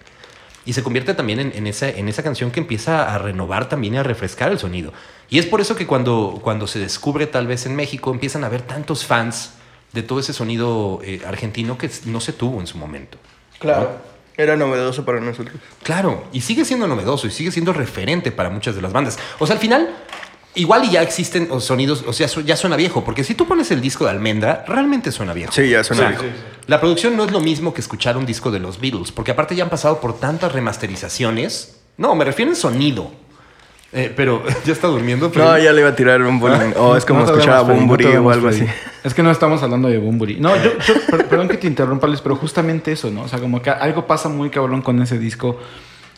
[SPEAKER 1] Y se convierte también en, en esa, en esa canción que empieza a renovar también y a refrescar el sonido. Y es por eso que cuando, cuando se descubre tal vez en México empiezan a haber tantos fans de todo ese sonido eh, argentino que no se tuvo en su momento.
[SPEAKER 3] Claro. Era novedoso para nosotros.
[SPEAKER 1] Claro, y sigue siendo novedoso y sigue siendo referente para muchas de las bandas. O sea, al final, igual y ya existen sonidos, o sea, ya suena viejo, porque si tú pones el disco de Almendra, realmente suena viejo.
[SPEAKER 3] Sí, ya suena
[SPEAKER 1] O sea,
[SPEAKER 3] viejo.
[SPEAKER 4] sí, sí.
[SPEAKER 1] La producción no es lo mismo que escuchar un disco de los Beatles, porque aparte ya han pasado por tantas remasterizaciones. No, me refiero en sonido. Eh, pero ya está durmiendo. Pero...
[SPEAKER 3] No, ya le iba a tirar un bullying. O es como
[SPEAKER 2] No
[SPEAKER 3] escuchar a
[SPEAKER 2] Freddy, no
[SPEAKER 3] Bumburi o algo así.
[SPEAKER 2] Freddy. Es que no estamos hablando de Bumburi. No, yo, yo per- perdón que te interrumpa, Luis, pero justamente eso, ¿no? O sea, como que algo pasa muy cabrón con ese disco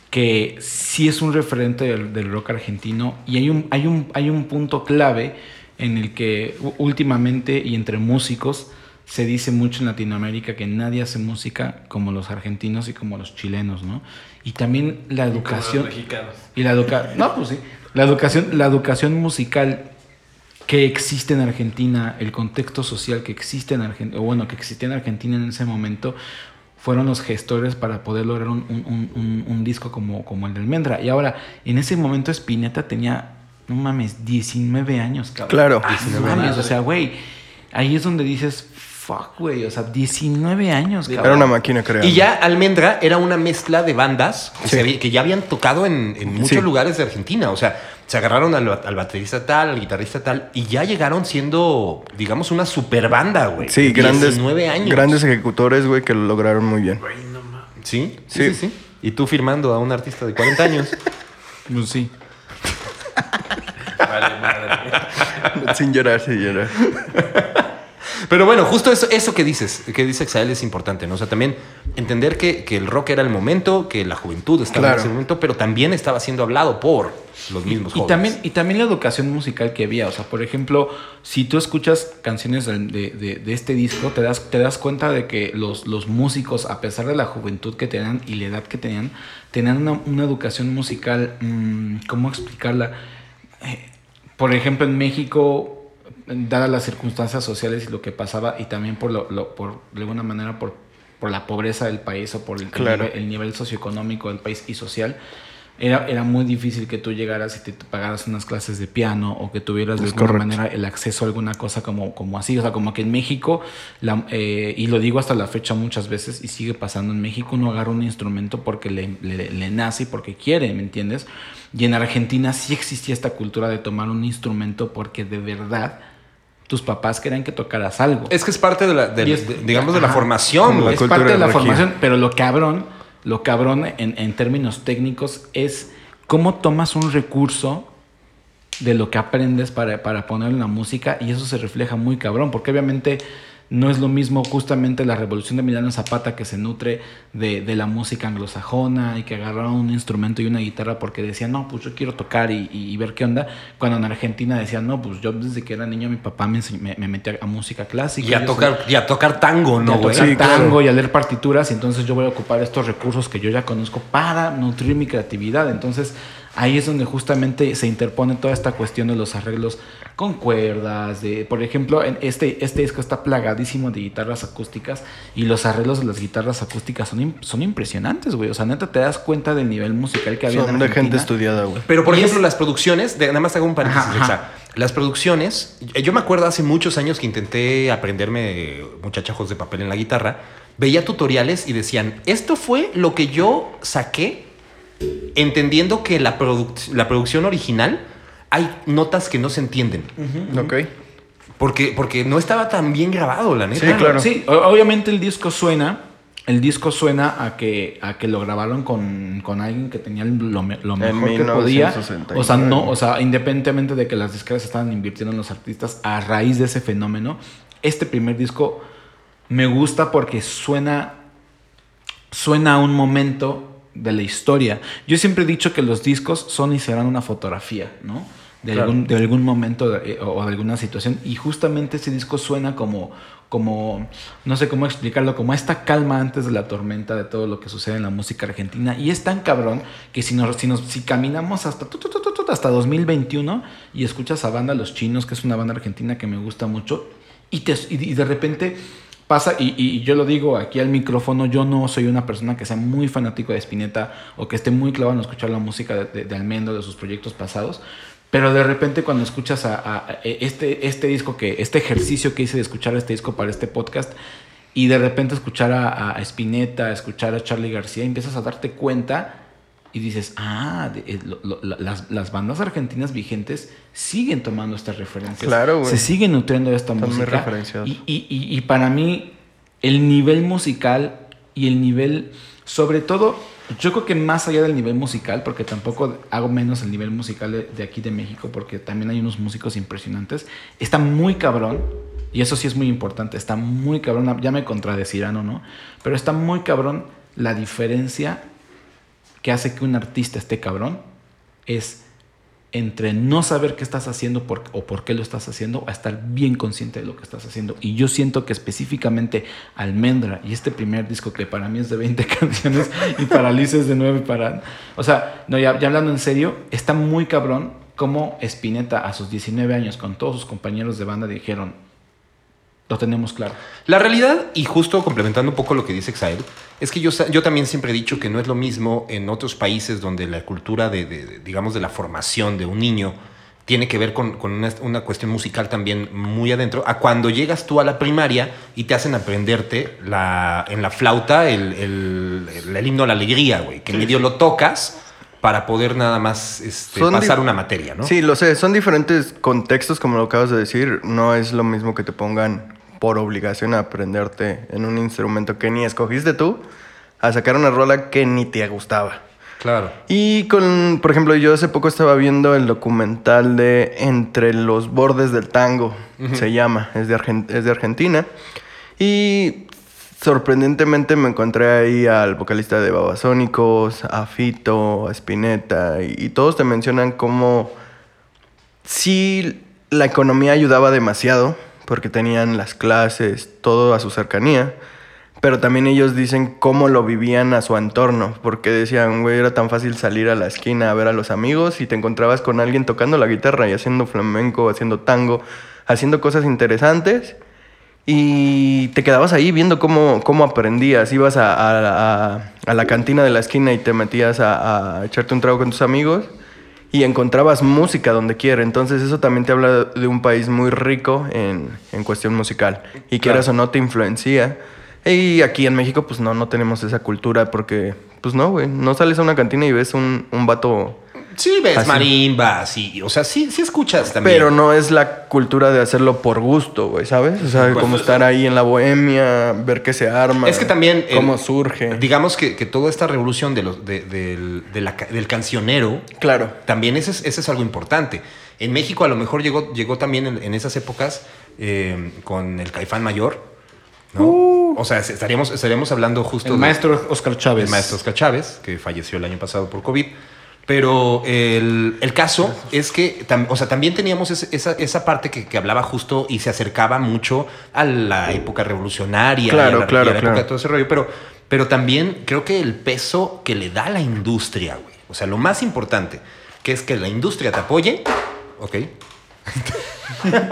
[SPEAKER 2] que sí es un referente del, del rock argentino y hay un, hay, un, hay un punto clave en el que últimamente y entre músicos se dice mucho en Latinoamérica que nadie hace música como los argentinos y como los chilenos, ¿no? Y también la
[SPEAKER 4] Como
[SPEAKER 2] educación...
[SPEAKER 4] los mexicanos.
[SPEAKER 2] Y la educación, no, pues sí. La educación, la educación musical que existe en Argentina, el contexto social que existe en Argentina, o bueno, que existía en Argentina en ese momento, fueron los gestores para poder lograr un, un- un- un- un disco como, como el de Almendra. Y ahora, en ese momento Spinetta tenía, no mames, 19 años, cabrón.
[SPEAKER 3] Claro.
[SPEAKER 2] Ah, no mames, o sea, güey, ahí es donde dices, fuck, güey, o sea, 19 años, cabrón.
[SPEAKER 3] Era una máquina creada.
[SPEAKER 1] Y ya Almendra era una mezcla de bandas que,
[SPEAKER 3] Sí.
[SPEAKER 1] ya habían tocado en, en muchos
[SPEAKER 3] Sí.
[SPEAKER 1] lugares de Argentina. O sea, se agarraron al, al baterista tal, al guitarrista tal, y ya llegaron siendo, digamos, una super banda, güey.
[SPEAKER 3] Sí,
[SPEAKER 1] de
[SPEAKER 3] grandes,
[SPEAKER 1] 19 años.
[SPEAKER 3] grandes ejecutores, güey, que lo lograron muy bien.
[SPEAKER 4] Güey, no mames.
[SPEAKER 1] ¿Sí? Sí, sí,
[SPEAKER 3] Sí.
[SPEAKER 1] sí. Y tú firmando a un artista de 40 años.
[SPEAKER 2] Pues sí.
[SPEAKER 4] Vale, madre.
[SPEAKER 3] sin llorar, sin llorar.
[SPEAKER 1] Pero bueno, justo eso, eso que dices, que dice Exael es importante, ¿no? O sea, también entender que, que el rock era el momento, que la juventud estaba
[SPEAKER 3] Claro.
[SPEAKER 1] en ese momento, pero también estaba siendo hablado por los mismos
[SPEAKER 2] Y
[SPEAKER 1] jóvenes.
[SPEAKER 2] también, y también la educación musical que había. O sea, por ejemplo, si tú escuchas canciones de- de este disco, te das, te das cuenta de que los, los músicos, a pesar de la juventud que tenían y la edad que tenían, tenían una, una educación musical, mm, ¿cómo explicarla? Eh, por ejemplo, en México, dadas las circunstancias sociales y lo que pasaba, y también por, lo, lo- por de alguna manera por, por la pobreza del país o por el,
[SPEAKER 3] Claro.
[SPEAKER 2] nivel, el nivel socioeconómico del país y social, era, era muy difícil que tú llegaras y te pagaras unas clases de piano o que tuvieras de
[SPEAKER 3] Es
[SPEAKER 2] alguna
[SPEAKER 3] correcto.
[SPEAKER 2] manera el acceso a alguna cosa como, como así. O sea, como que en México, la- eh, y lo digo hasta la fecha muchas veces y sigue pasando, en México uno agarra un instrumento porque le, le- le nace y porque quiere, ¿me entiendes? Y en Argentina sí existía esta cultura de tomar un instrumento porque de verdad tus papás querían que tocaras algo.
[SPEAKER 1] Es que es parte de la, de-
[SPEAKER 2] Y es-
[SPEAKER 1] de- digamos, de la
[SPEAKER 2] Ajá.
[SPEAKER 1] formación,
[SPEAKER 2] es parte de la
[SPEAKER 3] regia.
[SPEAKER 2] formación, pero lo cabrón, lo cabrón en, en términos técnicos es cómo tomas un recurso de lo que aprendes para, para ponerlo en la música y eso se refleja muy cabrón, porque obviamente no es lo mismo justamente la revolución de Emiliano Zapata que se nutre de, de la música anglosajona y que agarraron un instrumento y una guitarra porque decían, no, pues yo quiero tocar y, y- y ver qué onda, cuando en Argentina decían, no, pues yo desde que era niño mi papá me, me, me metía a música clásica.
[SPEAKER 1] Y a tocar, y a tocar tango,
[SPEAKER 2] y
[SPEAKER 1] ¿no,
[SPEAKER 2] a
[SPEAKER 1] güey?
[SPEAKER 2] tocar
[SPEAKER 3] Sí, claro.
[SPEAKER 2] tango y a leer partituras y entonces yo voy a ocupar estos recursos que yo ya conozco para nutrir mi creatividad. Entonces ahí es donde justamente se interpone toda esta cuestión de los arreglos con cuerdas, de, por ejemplo, en este, este disco está plagadísimo de guitarras acústicas y los arreglos de las guitarras acústicas son, son impresionantes, güey. O sea, neta te das cuenta del nivel musical que había
[SPEAKER 3] Son
[SPEAKER 2] en
[SPEAKER 3] de gente estudiada, güey.
[SPEAKER 1] Pero, por
[SPEAKER 2] Y
[SPEAKER 1] ejemplo,
[SPEAKER 2] es-
[SPEAKER 1] las producciones, de- nada más hago un paréntesis,
[SPEAKER 2] Ajá.
[SPEAKER 1] Las producciones, yo me acuerdo hace muchos años que intenté aprenderme muchachajos de papel en la guitarra, veía tutoriales y decían, esto fue lo que yo saqué entendiendo que la, produc- la producción original hay notas que no se entienden.
[SPEAKER 3] Ok.
[SPEAKER 1] Porque, porque no estaba tan bien grabado, la neta.
[SPEAKER 3] Sí, claro.
[SPEAKER 2] Sí, obviamente el disco suena. El disco suena a que, a que lo grabaron con, con alguien que tenía lo, me- lo
[SPEAKER 3] En
[SPEAKER 2] mejor que podía.
[SPEAKER 3] 1969.
[SPEAKER 2] O sea, no, o sea, independientemente de que las disqueras estaban invirtiendo en los artistas a raíz de ese fenómeno, este primer disco me gusta porque suena, suena a un momento de la historia. Yo siempre he dicho que los discos son y serán una fotografía, ¿no? De,
[SPEAKER 3] Claro.
[SPEAKER 2] algún, de algún momento de- eh, o de alguna situación. Y justamente ese disco suena como, como, no sé cómo explicarlo, como esta calma antes de la tormenta de todo lo que sucede en la música argentina. Y es tan cabrón que si, nos, si, nos, si caminamos hasta, hasta 2021 y escuchas a banda Los Chinos, que es una banda argentina que me gusta mucho, y, te, y de repente pasa, y, y yo lo digo aquí al micrófono, yo no soy una persona que sea muy fanático de Spinetta o que esté muy clavado en escuchar la música de, de, de Almendro, de sus proyectos pasados, pero de repente cuando escuchas a, a este, este disco, que este ejercicio que hice de escuchar este disco para este podcast, y de repente escuchar a, a Spinetta, escuchar a Charlie García, empiezas a darte cuenta y dices, ah, de- eh, lo- lo- la- las, las bandas argentinas vigentes siguen tomando estas referencias.
[SPEAKER 3] Claro, güey.
[SPEAKER 2] Se siguen nutriendo de esta
[SPEAKER 3] Están muy
[SPEAKER 2] música.
[SPEAKER 3] referenciados.
[SPEAKER 2] Y, y- y- y para mí, el nivel musical y el nivel, sobre todo, yo creo que más allá del nivel musical, porque tampoco hago menos el nivel musical de, de aquí de México, porque también hay unos músicos impresionantes, está muy cabrón. Y eso sí es muy importante, está muy cabrón, ya me contradecirán o no, pero está muy cabrón la diferencia que hace que un artista esté cabrón es entre no saber qué estás haciendo por- o por qué lo estás haciendo a estar bien consciente de lo que estás haciendo. Y yo siento que específicamente Almendra y este primer disco que para mí es de 20 canciones y para Liz es de 9 para... O sea, no, ya, ya hablando en serio, está muy cabrón como Spinetta a sus 19 años con todos sus compañeros de banda dijeron, lo tenemos claro.
[SPEAKER 1] La realidad, y justo complementando un poco lo que dice Exile, es que yo, yo también siempre he dicho que no es lo mismo en otros países donde la cultura de, de- de, digamos, de la formación de un niño tiene que ver con, con una, una cuestión musical también muy adentro, a cuando llegas tú a la primaria y te hacen aprenderte la, en la flauta el, el, el- el himno a la alegría, güey, que medio lo tocas para poder nada más este, pasar una materia, ¿no?
[SPEAKER 3] Sí, lo sé. Son diferentes contextos, como lo acabas de decir. No es lo mismo que te pongan por obligación a aprenderte en un instrumento que ni escogiste tú a sacar una rola que ni te gustaba.
[SPEAKER 1] Claro.
[SPEAKER 3] Y con, por ejemplo, yo hace poco estaba viendo el documental de Entre los bordes del tango, se llama, es de, Argen- es de Argentina. Y sorprendentemente me encontré ahí al vocalista de Babasónicos, a Fito, a Spinetta, y, y todos te mencionan cómo sí la economía ayudaba demasiado, porque tenían las clases, todo a su cercanía. Pero también ellos dicen cómo lo vivían a su entorno, porque decían, güey, era tan fácil salir a la esquina a ver a los amigos y te encontrabas con alguien tocando la guitarra y haciendo flamenco, haciendo tango, haciendo cosas interesantes y te quedabas ahí viendo cómo, cómo aprendías. Ibas a, a- a- a la cantina de la esquina y te metías a, echarte un trago con tus amigos y encontrabas música donde quiera. Entonces eso también te habla de un país muy rico en, en cuestión musical. Y quieras o no te influencia. Y aquí en México pues no, no tenemos esa cultura porque pues no, güey. No sales a una cantina y ves un, un vato
[SPEAKER 1] Sí, ves
[SPEAKER 3] Así.
[SPEAKER 1] marimbas y, o sea, sí, sí escuchas también.
[SPEAKER 3] Pero no es la cultura de hacerlo por gusto, güey, ¿sabes? O sea, como estar ahí en la bohemia, ver qué se arma.
[SPEAKER 1] Es que también... el-
[SPEAKER 3] Cómo surge.
[SPEAKER 1] Digamos que, que toda esta revolución de los, de- del, de la del cancionero
[SPEAKER 3] Claro.
[SPEAKER 1] También ese es, ese es algo importante. En México a lo mejor llegó, llegó también en, en esas épocas eh, con el Caifán Mayor. ¿no? O sea, estaríamos, estaríamos hablando justo
[SPEAKER 2] El
[SPEAKER 1] de-
[SPEAKER 2] maestro Oscar Chávez.
[SPEAKER 1] el maestro Oscar Chávez, que falleció el año pasado por COVID. Pero el, el caso es que tam- o sea, también teníamos ese- esa, esa parte que, que hablaba justo y se acercaba mucho a la época revolucionaria, y
[SPEAKER 3] Claro,
[SPEAKER 1] a la,
[SPEAKER 3] claro,
[SPEAKER 1] y a la época
[SPEAKER 3] claro.
[SPEAKER 1] de todo ese rollo. Pero, pero también creo que el peso que le da la industria, güey. O sea, lo más importante, que es que la industria te apoye. Ok.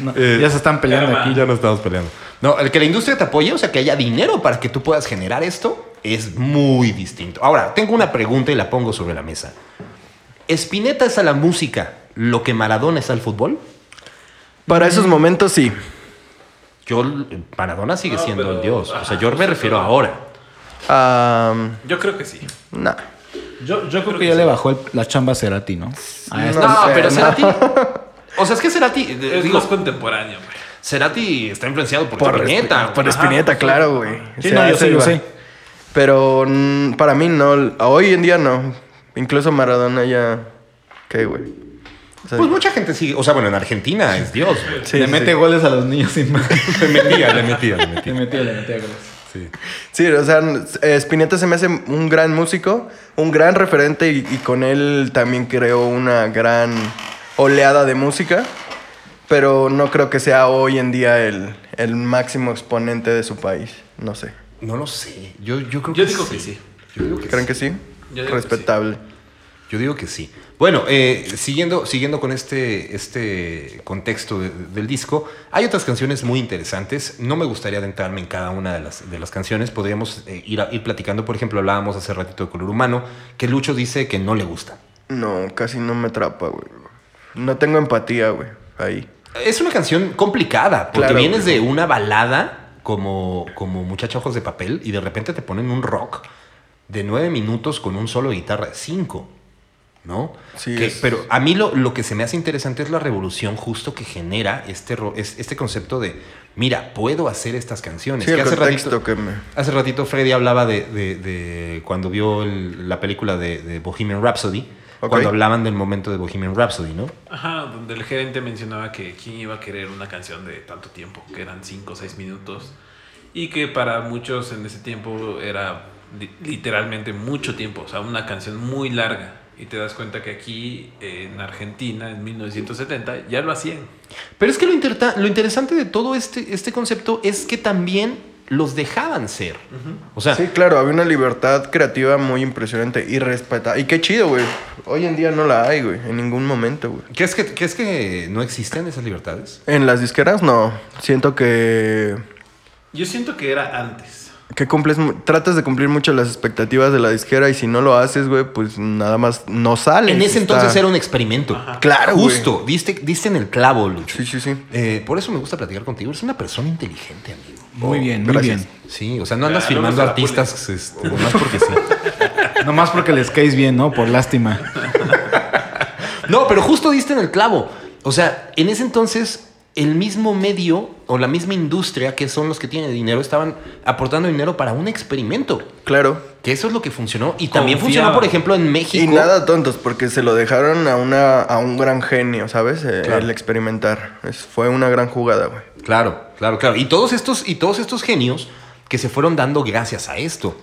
[SPEAKER 2] No, ya se están peleando aquí.
[SPEAKER 1] Ya no estamos peleando. No, el que la industria te apoye, o sea, que haya dinero para que tú puedas generar esto, es muy distinto. Ahora, tengo una pregunta y la pongo sobre la mesa. ¿Spinetta es a la música lo que Maradona es al fútbol?
[SPEAKER 3] Para esos momentos sí.
[SPEAKER 1] Yo, Maradona sigue
[SPEAKER 4] No,
[SPEAKER 1] siendo
[SPEAKER 4] pero-
[SPEAKER 1] el dios. O sea, yo me refiero a ahora.
[SPEAKER 3] Ah,
[SPEAKER 4] Yo creo que sí.
[SPEAKER 3] nah.
[SPEAKER 2] Yo, yo creo que ya le bajó el- la chamba a Cerati, ¿no? A
[SPEAKER 3] No
[SPEAKER 1] No, pero
[SPEAKER 3] no.
[SPEAKER 1] Cerati. O sea, es que Cerati. eh,
[SPEAKER 4] Es
[SPEAKER 1] digo,
[SPEAKER 4] más contemporáneo, güey.
[SPEAKER 1] Cerati está influenciado por,
[SPEAKER 3] Por
[SPEAKER 1] Spinetta.
[SPEAKER 3] Spi- Por. Spinetta, claro, güey.
[SPEAKER 2] Sí, no, yo sé, yo sé.
[SPEAKER 3] Pero para mí no. Hoy en día no. Incluso Maradona ya. ¿Qué, güey? O sea,
[SPEAKER 1] Pues mucha gente sigue. O sea, bueno, en Argentina es dios. güey.
[SPEAKER 3] sí,
[SPEAKER 2] le
[SPEAKER 3] sí,
[SPEAKER 2] mete
[SPEAKER 3] sí.
[SPEAKER 2] goles a los niños sin más.
[SPEAKER 1] Le metía, le metía, le
[SPEAKER 2] le
[SPEAKER 1] metía.
[SPEAKER 2] metía, le metía goles.
[SPEAKER 1] Sí.
[SPEAKER 3] Sí, o sea, Spinetta se me hace un gran músico, un gran referente y, y con él también creó una gran oleada de música, pero no creo que sea hoy en día el, el máximo exponente de su país. No sé.
[SPEAKER 1] No lo sé. Yo, yo creo
[SPEAKER 4] Yo
[SPEAKER 1] que
[SPEAKER 4] digo
[SPEAKER 1] sí.
[SPEAKER 4] que sí.
[SPEAKER 1] Yo digo que
[SPEAKER 3] ¿Creen
[SPEAKER 1] sí.
[SPEAKER 3] que sí?
[SPEAKER 4] Yo digo que
[SPEAKER 3] Respetable.
[SPEAKER 1] Yo digo que sí. Bueno, eh, siguiendo, siguiendo con este, este contexto de- del disco, hay otras canciones muy interesantes. No me gustaría adentrarme en cada una de las, de las canciones. Podríamos eh, ir, a- ir platicando. Por ejemplo, hablábamos hace ratito de Color Humano, que Lucho dice que no le gusta.
[SPEAKER 3] No, casi no me atrapa, güey. No tengo empatía, güey. Ahí.
[SPEAKER 1] Es una canción complicada, porque
[SPEAKER 3] Claro,
[SPEAKER 1] vienes
[SPEAKER 3] güey.
[SPEAKER 1] de una balada como, como Muchacha Ojos de Papel y de repente te ponen un rock de nueve minutos con un solo de guitarra de cinco, ¿no?
[SPEAKER 3] Sí,
[SPEAKER 1] Que-
[SPEAKER 3] es-
[SPEAKER 1] Pero a mí lo, lo que se me hace interesante es la revolución justo que genera este, este concepto de, mira, puedo hacer estas canciones.
[SPEAKER 3] Sí,
[SPEAKER 1] Que
[SPEAKER 3] el
[SPEAKER 1] hace ratito-
[SPEAKER 3] que me...
[SPEAKER 1] Hace ratito Freddy hablaba de, de- de cuando vio el- la película de, de Bohemian Rhapsody, Cuando hablaban del momento de Bohemian Rhapsody, ¿no?
[SPEAKER 4] Ajá, donde el gerente mencionaba que quién iba a querer una canción de tanto tiempo, que eran 5 o 6 minutos, y que para muchos en ese tiempo era li- literalmente mucho tiempo, o sea, una canción muy larga. Y te das cuenta que aquí en Argentina, en 1970, ya lo hacían.
[SPEAKER 1] Pero es que lo, lo interesante de todo este, este concepto es que también los dejaban ser. O sea,
[SPEAKER 3] Sí, claro, había una libertad creativa muy impresionante y respetada. Y qué chido, güey. Hoy en día no la hay, güey. En ningún momento, güey.
[SPEAKER 1] ¿crees que, ¿crees que no existen esas libertades?
[SPEAKER 3] En las disqueras no. Siento que
[SPEAKER 4] Yo siento que era antes.
[SPEAKER 3] Que cumples tratas de cumplir mucho las expectativas de la disquera y si no lo haces, güey, pues nada más no sale.
[SPEAKER 1] En ese
[SPEAKER 3] Está-
[SPEAKER 1] entonces era un experimento.
[SPEAKER 3] Claro, güey.
[SPEAKER 1] Justo, diste, diste en el clavo, Lucho.
[SPEAKER 3] Sí, sí, sí.
[SPEAKER 1] Eh, por eso me gusta platicar contigo. Eres una persona inteligente, amigo.
[SPEAKER 2] Muy bien, muy bien.
[SPEAKER 1] Sí, o sea, no andas
[SPEAKER 4] Ya,
[SPEAKER 1] filmando
[SPEAKER 4] la
[SPEAKER 1] artistas este, nomás porque sí.
[SPEAKER 2] Nomás porque les caes bien, ¿no? Por lástima.
[SPEAKER 1] No, pero justo diste en el clavo. O sea, en ese entonces, el mismo medio o la misma industria, que son los que tienen dinero, estaban aportando dinero para un experimento.
[SPEAKER 3] Claro.
[SPEAKER 1] Que eso es lo que funcionó. Y también funcionó, por ejemplo, en México.
[SPEAKER 3] Y nada tontos, porque se lo dejaron a, una, a un gran genio, ¿sabes? Eh,
[SPEAKER 1] Claro.
[SPEAKER 3] El experimentar. Es- fue una gran jugada, güey.
[SPEAKER 1] Claro, claro, claro. Y todos estos, y todos estos genios que se fueron dando gracias a esto.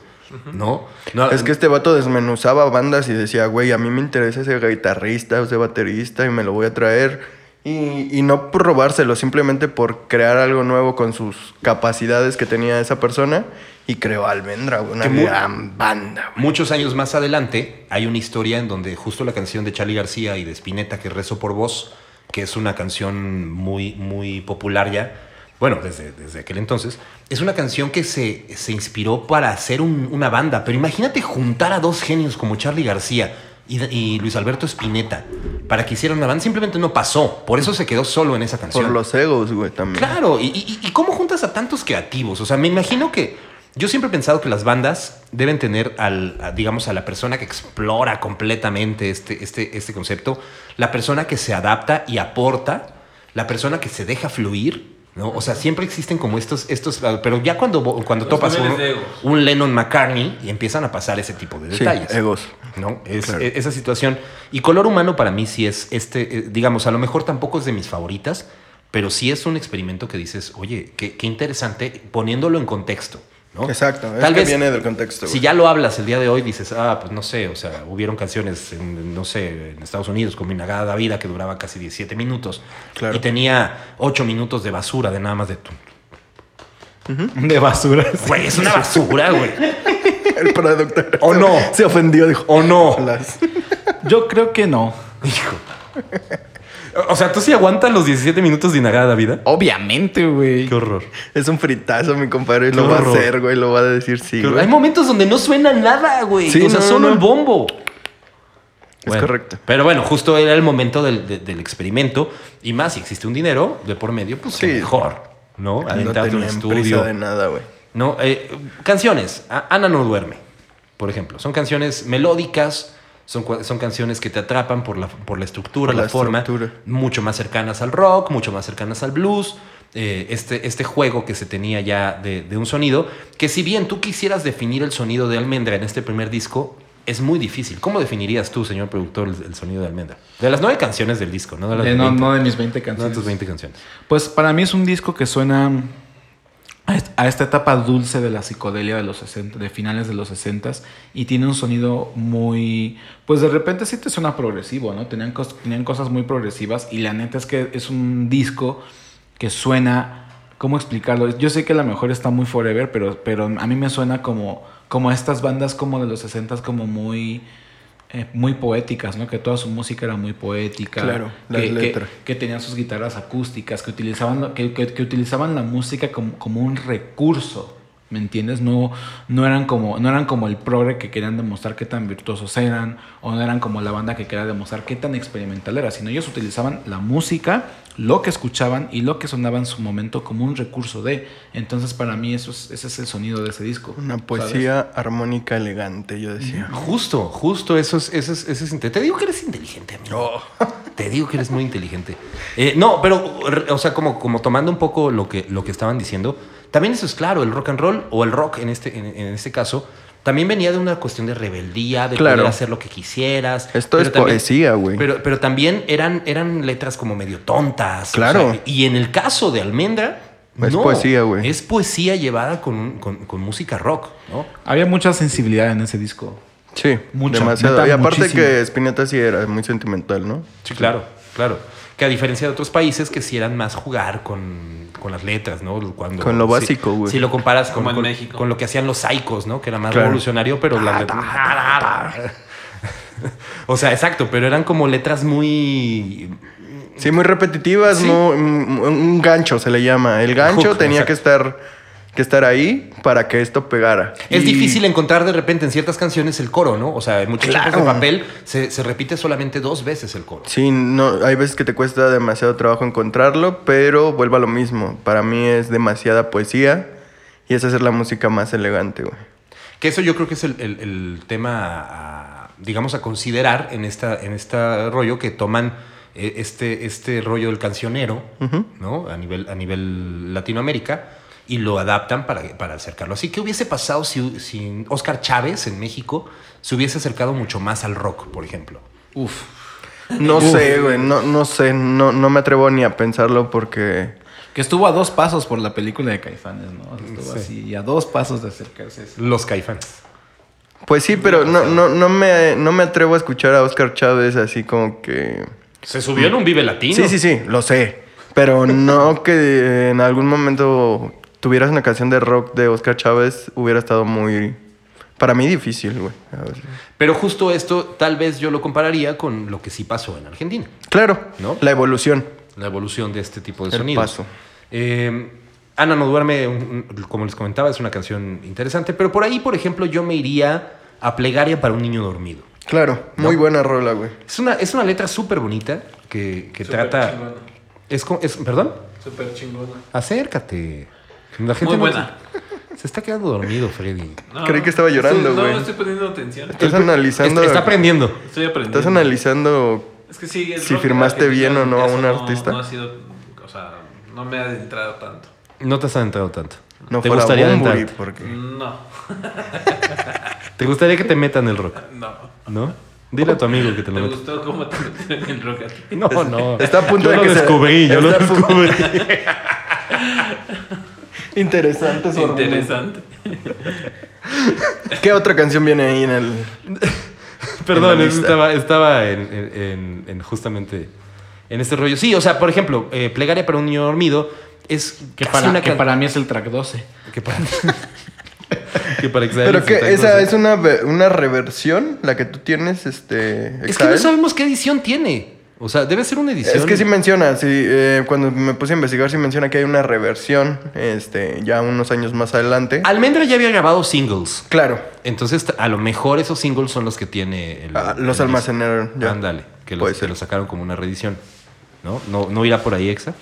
[SPEAKER 1] ¿No? No,
[SPEAKER 3] Es que este vato desmenuzaba bandas y decía, güey, a mí me interesa ese guitarrista, ese baterista y me lo voy a traer. Y, y no por robárselo, simplemente por crear algo nuevo con sus capacidades que tenía esa persona. Y creó Almendra, una
[SPEAKER 1] Que
[SPEAKER 3] gran banda, güey.
[SPEAKER 1] Muchos años más adelante hay una historia en donde justo la canción de Charlie García y de Spinetta, que Rezo por Vos, que es una canción muy, muy popular ya, bueno, desde, desde aquel entonces, es una canción que se, se inspiró para hacer un- una banda. Pero imagínate juntar a dos genios como Charlie García y, y Luis Alberto Spinetta para que hicieran una banda. Simplemente no pasó. Por eso se quedó solo en esa canción.
[SPEAKER 3] Por los egos, güey, también.
[SPEAKER 1] Claro, y, y- y cómo juntas a tantos creativos? O sea, me imagino que Yo siempre he pensado que las bandas deben tener al, a, digamos, a la persona que explora completamente este, este, este concepto, la persona que se adapta y aporta, la persona que se deja fluir, ¿no? O sea, siempre existen como estos, estos, ah, pero ya cuando, cuando
[SPEAKER 4] Los
[SPEAKER 1] topas un, un Lennon McCartney y empiezan a pasar ese tipo de
[SPEAKER 3] Sí,
[SPEAKER 1] detalles.
[SPEAKER 3] egos.
[SPEAKER 1] ¿no? Es,
[SPEAKER 3] Claro.
[SPEAKER 1] e- esa situación. Y Color Humano para mí sí es, este, eh, digamos, a lo mejor tampoco es de mis favoritas, pero sí es un experimento que dices, oye, qué, qué interesante poniéndolo en contexto. ¿No?
[SPEAKER 3] Exacto, es
[SPEAKER 1] Tal
[SPEAKER 3] que
[SPEAKER 1] vez,
[SPEAKER 3] viene del contexto.
[SPEAKER 1] Si
[SPEAKER 3] güey.
[SPEAKER 1] ya lo hablas el día de hoy, dices, ah, pues no sé, o sea, hubieron canciones, en, no sé, en Estados Unidos, como Inagada Vida, que duraba casi 17 minutos.
[SPEAKER 3] Claro.
[SPEAKER 1] Y tenía 8 minutos de basura, de nada más de... tu-
[SPEAKER 2] De basura.
[SPEAKER 1] Güey, es una basura, güey.
[SPEAKER 3] El productor
[SPEAKER 1] ¿O
[SPEAKER 3] se-
[SPEAKER 1] no?
[SPEAKER 3] se ofendió, dijo.
[SPEAKER 1] ¿O no?
[SPEAKER 3] Las-
[SPEAKER 2] Yo creo que no.
[SPEAKER 1] Hijo. O sea, ¿tú sí aguantas los 17 minutos de Inagada Vida?
[SPEAKER 2] Obviamente, güey.
[SPEAKER 1] Qué horror.
[SPEAKER 3] Es un fritazo, mi compadre. Y
[SPEAKER 1] Qué
[SPEAKER 3] lo va a hacer, güey. Lo va a decir sí.
[SPEAKER 1] Hay momentos donde no suena nada, güey.
[SPEAKER 3] Sí,
[SPEAKER 1] o sea,
[SPEAKER 3] no,
[SPEAKER 1] solo
[SPEAKER 3] no.
[SPEAKER 1] el bombo.
[SPEAKER 3] Es
[SPEAKER 1] Bueno,
[SPEAKER 3] correcto.
[SPEAKER 1] Pero bueno, justo era el momento del, de- del experimento. Y más, si existe un dinero de por medio, pues
[SPEAKER 3] Sí.
[SPEAKER 1] mejor. ¿No?
[SPEAKER 3] No
[SPEAKER 1] Adentrarte en un estudio.
[SPEAKER 3] de nada, güey.
[SPEAKER 1] No, eh, canciones. Ana no duerme, por ejemplo. Son canciones melódicas, son, son canciones que te atrapan por la, por la estructura,
[SPEAKER 3] Por
[SPEAKER 1] la,
[SPEAKER 3] la
[SPEAKER 1] forma,
[SPEAKER 3] estructura.
[SPEAKER 1] mucho más cercanas al rock, mucho más cercanas al blues. eh, este, este juego que se tenía ya de, de un sonido, que si bien tú quisieras definir el sonido de Almendra en este primer disco, es muy difícil. ¿Cómo definirías tú, señor productor, el, el sonido de Almendra? De las nueve canciones del disco, no de las
[SPEAKER 2] De no,
[SPEAKER 1] 20,
[SPEAKER 2] no de mis 20
[SPEAKER 1] no de
[SPEAKER 2] canciones.
[SPEAKER 1] tus 20 canciones.
[SPEAKER 2] Pues para mí es un disco que suena a est- a esta etapa dulce de la psicodelia de los 60, de finales de los 60 y tiene un sonido muy, pues de repente sí te suena progresivo, ¿no? Tenían, tenían cosas muy progresivas y la neta es que es un disco que suena, ¿cómo explicarlo? Yo sé que a lo mejor está muy forever, pero, pero a mí me suena como, como a estas bandas como de los 60 como muy... eh, muy poéticas, ¿no? Que toda su música era muy poética.
[SPEAKER 3] Claro, las
[SPEAKER 2] que, que-
[SPEAKER 3] letras.
[SPEAKER 2] que tenían sus guitarras acústicas, que utilizaban, que, que- que utilizaban la música como, como un recurso, ¿me entiendes? No, no, eran como, no eran como el progre que querían demostrar qué tan virtuosos eran, o no eran como la banda que quería demostrar qué tan experimental era, sino ellos utilizaban la música, lo que escuchaban y lo que sonaba en su momento como un recurso de. Entonces, para mí, eso es, ese es el sonido de ese disco.
[SPEAKER 3] Una
[SPEAKER 2] ¿sabes?
[SPEAKER 3] poesía armónica elegante, yo decía.
[SPEAKER 1] Justo, justo, eso es, eso es, eso es Te digo que eres inteligente, amigo. Te digo que eres muy inteligente. Eh, no, pero, o sea, como, como tomando un poco lo que, lo que estaban diciendo, también eso es claro, el rock and roll, o el rock en este, en, en este caso, también venía de una cuestión de rebeldía, de
[SPEAKER 3] Claro.
[SPEAKER 1] poder hacer lo que quisieras.
[SPEAKER 3] Esto es
[SPEAKER 1] también-
[SPEAKER 3] poesía, güey.
[SPEAKER 1] Pero, pero también eran, eran letras como medio tontas. o
[SPEAKER 3] Claro.
[SPEAKER 1] sea, y en el caso de Almendra,
[SPEAKER 3] Es
[SPEAKER 1] no,
[SPEAKER 3] poesía, güey.
[SPEAKER 1] Es poesía llevada con, con, con música rock, ¿no?
[SPEAKER 2] Había mucha sensibilidad en ese disco.
[SPEAKER 3] Sí,
[SPEAKER 2] Mucha,
[SPEAKER 3] demasiado. y aparte
[SPEAKER 2] muchísimo.
[SPEAKER 3] que Spinetta sí era muy sentimental, ¿no?
[SPEAKER 1] Sí, claro, claro. Que a diferencia de otros países que sí eran más jugar con, con las letras, ¿no? Cuando,
[SPEAKER 3] Con lo
[SPEAKER 1] si-
[SPEAKER 3] básico, güey.
[SPEAKER 1] Si lo comparas con,
[SPEAKER 4] Como en
[SPEAKER 1] con-
[SPEAKER 4] México.
[SPEAKER 1] con lo que hacían los Psychos, ¿no? Que era más
[SPEAKER 3] Claro.
[SPEAKER 1] revolucionario, pero las letras... o sea, exacto, pero eran como letras muy...
[SPEAKER 3] Sí, muy repetitivas,
[SPEAKER 1] Sí.
[SPEAKER 3] muy- un un gancho se le llama. El gancho
[SPEAKER 1] Hook,
[SPEAKER 3] tenía
[SPEAKER 1] exacto.
[SPEAKER 3] que estar, que estar ahí para que esto pegara.
[SPEAKER 1] Es
[SPEAKER 3] Y-
[SPEAKER 1] difícil encontrar de repente en ciertas canciones el coro, ¿no? O sea, en muchachos
[SPEAKER 3] Claro.
[SPEAKER 1] de papel se, se repite solamente dos veces el coro.
[SPEAKER 3] Sí, no, hay veces que te cuesta demasiado trabajo encontrarlo, pero vuelve a lo mismo. Para mí es demasiada poesía y es la música más elegante, güey.
[SPEAKER 1] Que eso yo creo que es el, el- el tema, a, digamos, a considerar en esta, en este rollo que toman eh, este, este rollo del cancionero, ¿no? A nivel, a nivel Latinoamérica y lo adaptan para, para acercarlo. Así que hubiese pasado si, si Oscar Chávez en México se hubiese acercado mucho más al rock, por ejemplo.
[SPEAKER 2] Uf.
[SPEAKER 3] No sé, güey, no, no sé, no, no me atrevo ni a pensarlo porque...
[SPEAKER 2] Que estuvo a dos pasos por la película de Caifanes, ¿no? Estuvo
[SPEAKER 1] Sí.
[SPEAKER 2] así, y a dos pasos de acercarse.
[SPEAKER 1] Los caifanes.
[SPEAKER 3] Pues sí, pero no, no, no, me, no me atrevo a escuchar a Oscar Chávez así como que...
[SPEAKER 1] Se subió en un Vive Latino.
[SPEAKER 3] Sí, sí, sí, lo sé. Pero no que en algún momento tuvieras una canción de rock de Oscar Chávez hubiera estado muy... Para mí difícil, güey.
[SPEAKER 1] Pero justo esto tal vez yo lo compararía con lo que sí pasó en Argentina.
[SPEAKER 3] Claro,
[SPEAKER 1] ¿No?
[SPEAKER 3] la evolución.
[SPEAKER 1] la evolución de este tipo de
[SPEAKER 3] El
[SPEAKER 1] sonidos.
[SPEAKER 3] paso.
[SPEAKER 1] Eh, Ana no duerme, un- un- como les comentaba, es una canción interesante, pero por ahí, por ejemplo, yo me iría a Plegaria para un niño dormido.
[SPEAKER 3] Claro, muy buena rola, güey.
[SPEAKER 1] Es una, es una letra súper bonita que, que
[SPEAKER 4] Súper
[SPEAKER 1] trata...
[SPEAKER 4] chingona.
[SPEAKER 1] Es, es, ¿Perdón?
[SPEAKER 4] Súper chingona.
[SPEAKER 1] Acércate. La gente
[SPEAKER 4] Muy
[SPEAKER 1] no-
[SPEAKER 4] buena.
[SPEAKER 1] Se está quedando dormido, Freddy.
[SPEAKER 4] No,
[SPEAKER 3] Creí que estaba llorando, güey.
[SPEAKER 4] No, estoy poniendo atención.
[SPEAKER 3] Estás analizando.
[SPEAKER 1] Está, aprendiendo.
[SPEAKER 4] Estoy aprendiendo.
[SPEAKER 3] Estás analizando.
[SPEAKER 4] Es que sí, el
[SPEAKER 3] si
[SPEAKER 4] rock
[SPEAKER 3] firmaste bien o no a
[SPEAKER 4] eso
[SPEAKER 3] un artista.
[SPEAKER 4] No ha sido, o sea, no me ha adentrado tanto.
[SPEAKER 1] No te has adentrado tanto.
[SPEAKER 3] No
[SPEAKER 1] ¿Te
[SPEAKER 3] fuera
[SPEAKER 1] gustaría
[SPEAKER 3] Bunbury,
[SPEAKER 1] adentrarte?
[SPEAKER 3] porque.
[SPEAKER 4] No,
[SPEAKER 1] ¿Te gustaría que te metan el rock?
[SPEAKER 4] no.
[SPEAKER 1] ¿No? Dile a tu amigo que te
[SPEAKER 4] ¿Te
[SPEAKER 1] lo meta.
[SPEAKER 4] gustó cómo te metieron el rock a ti?
[SPEAKER 1] No, no.
[SPEAKER 3] Está a punto
[SPEAKER 1] yo
[SPEAKER 3] de
[SPEAKER 1] lo
[SPEAKER 3] que se-
[SPEAKER 1] descubrí, yo lo
[SPEAKER 3] está a
[SPEAKER 1] descubrí.
[SPEAKER 3] Interesante su.
[SPEAKER 4] Interesante.
[SPEAKER 3] ¿Qué otra canción viene ahí en el.?
[SPEAKER 1] Perdón,
[SPEAKER 3] En
[SPEAKER 1] estaba, estaba en, en- en- en justamente en este rollo. Sí, o sea, por ejemplo, eh, Plegaria para un niño dormido es
[SPEAKER 2] Que para,
[SPEAKER 1] una
[SPEAKER 2] que para mí es el track 12.
[SPEAKER 1] que para, que para Exile
[SPEAKER 3] Pero
[SPEAKER 1] es
[SPEAKER 3] que esa
[SPEAKER 1] cosa.
[SPEAKER 3] es una, una reversión, la que tú tienes, este.
[SPEAKER 1] Es que no sabemos qué edición tiene. O sea, debe ser una edición.
[SPEAKER 3] Es que sí menciona, sí, eh, cuando me puse a investigar, sí menciona que hay una reversión, este, ya unos años más adelante.
[SPEAKER 1] Almendra ya había grabado singles.
[SPEAKER 3] Claro,
[SPEAKER 1] Entonces, a lo mejor esos singles son los que tiene el,
[SPEAKER 3] ah, los
[SPEAKER 1] el
[SPEAKER 3] almacenaron ya.
[SPEAKER 1] Ándale, que los, que los sacaron como una reedición. ¿No? ¿No, no irá por ahí Exa?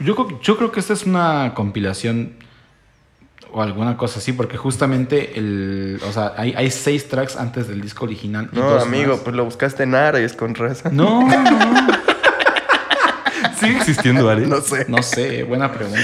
[SPEAKER 2] Yo, yo creo que esta es una compilación o alguna cosa así, porque justamente el, o sea, hay, hay seis tracks antes del disco original.
[SPEAKER 3] No, amigo,
[SPEAKER 2] más.
[SPEAKER 3] pues lo buscaste en Ares con raza.
[SPEAKER 2] No, no,
[SPEAKER 1] ¿Sigue existiendo, Ares?
[SPEAKER 3] No sé.
[SPEAKER 2] no sé, buena pregunta.